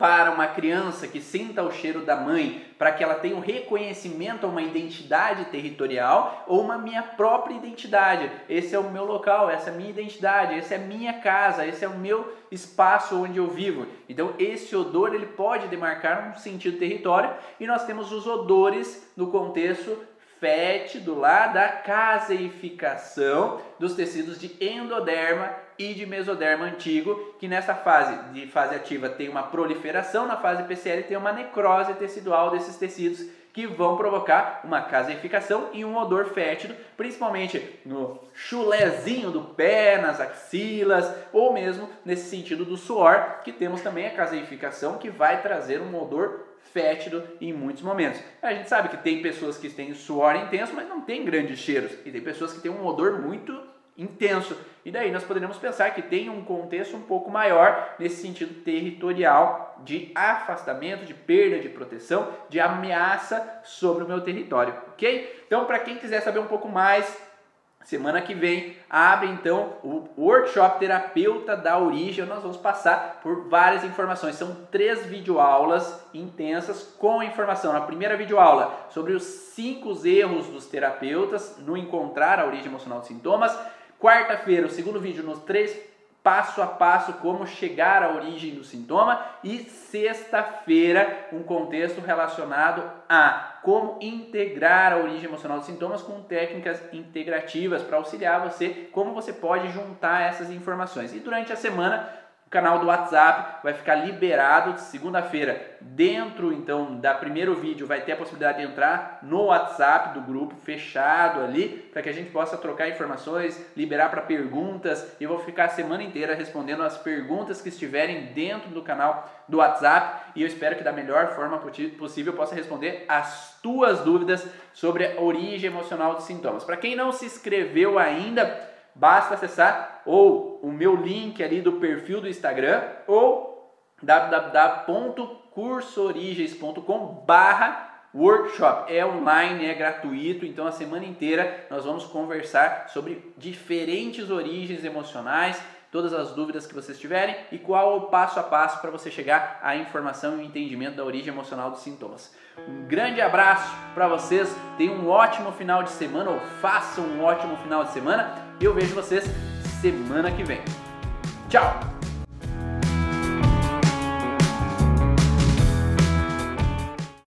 para uma criança que sinta o cheiro da mãe, para que ela tenha um reconhecimento a uma identidade territorial ou uma minha própria identidade. Esse é o meu local, essa é a minha identidade, essa é a minha casa, esse é o meu espaço onde eu vivo. Então esse odor ele pode demarcar um sentido território e nós temos os odores no contexto fétido lá da caseificação dos tecidos de endoderma e de mesoderma antigo, que nessa fase de fase ativa tem uma proliferação, na fase PCL tem uma necrose tecidual desses tecidos que vão provocar uma caseificação e um odor fétido, principalmente no chulezinho do pé, nas axilas, ou mesmo nesse sentido do suor, que temos também a caseificação que vai trazer um odor fétido em muitos momentos. A gente sabe que tem pessoas que têm suor intenso, mas não tem grandes cheiros, e tem pessoas que têm um odor muito intenso. E daí nós poderíamos pensar que tem um contexto um pouco maior nesse sentido territorial de afastamento, de perda de proteção, de ameaça sobre o meu território, ok? Então, para quem quiser saber um pouco mais Semana que vem abre então o workshop terapeuta da origem. Nós vamos passar por várias informações. São três videoaulas intensas com informação. Na primeira videoaula sobre os cinco erros dos terapeutas no encontrar a origem emocional dos sintomas. Quarta-feira, o segundo vídeo nos três passo a passo como chegar à origem do sintoma e sexta-feira um contexto relacionado a como integrar a origem emocional dos sintomas com técnicas integrativas para auxiliar você como você pode juntar essas informações. E durante a semana o canal do WhatsApp vai ficar liberado segunda-feira. Dentro então da primeiro vídeo vai ter a possibilidade de entrar no WhatsApp do grupo fechado ali, para que a gente possa trocar informações, liberar para perguntas. E vou ficar a semana inteira respondendo as perguntas que estiverem dentro do canal do WhatsApp e eu espero que da melhor forma possível possa responder as tuas dúvidas sobre a origem emocional dos sintomas. Para quem não se inscreveu ainda, basta acessar ou o meu link ali do perfil do Instagram ou www.cursoorigens.com barra workshop. É online, é gratuito, então a semana inteira nós vamos conversar sobre diferentes origens emocionais, todas as dúvidas que vocês tiverem e qual o passo a passo para você chegar à informação e entendimento da origem emocional dos sintomas. Um grande abraço para vocês, tenham um ótimo final de semana ou façam um ótimo final de semana e eu vejo vocês semana que vem. Tchau!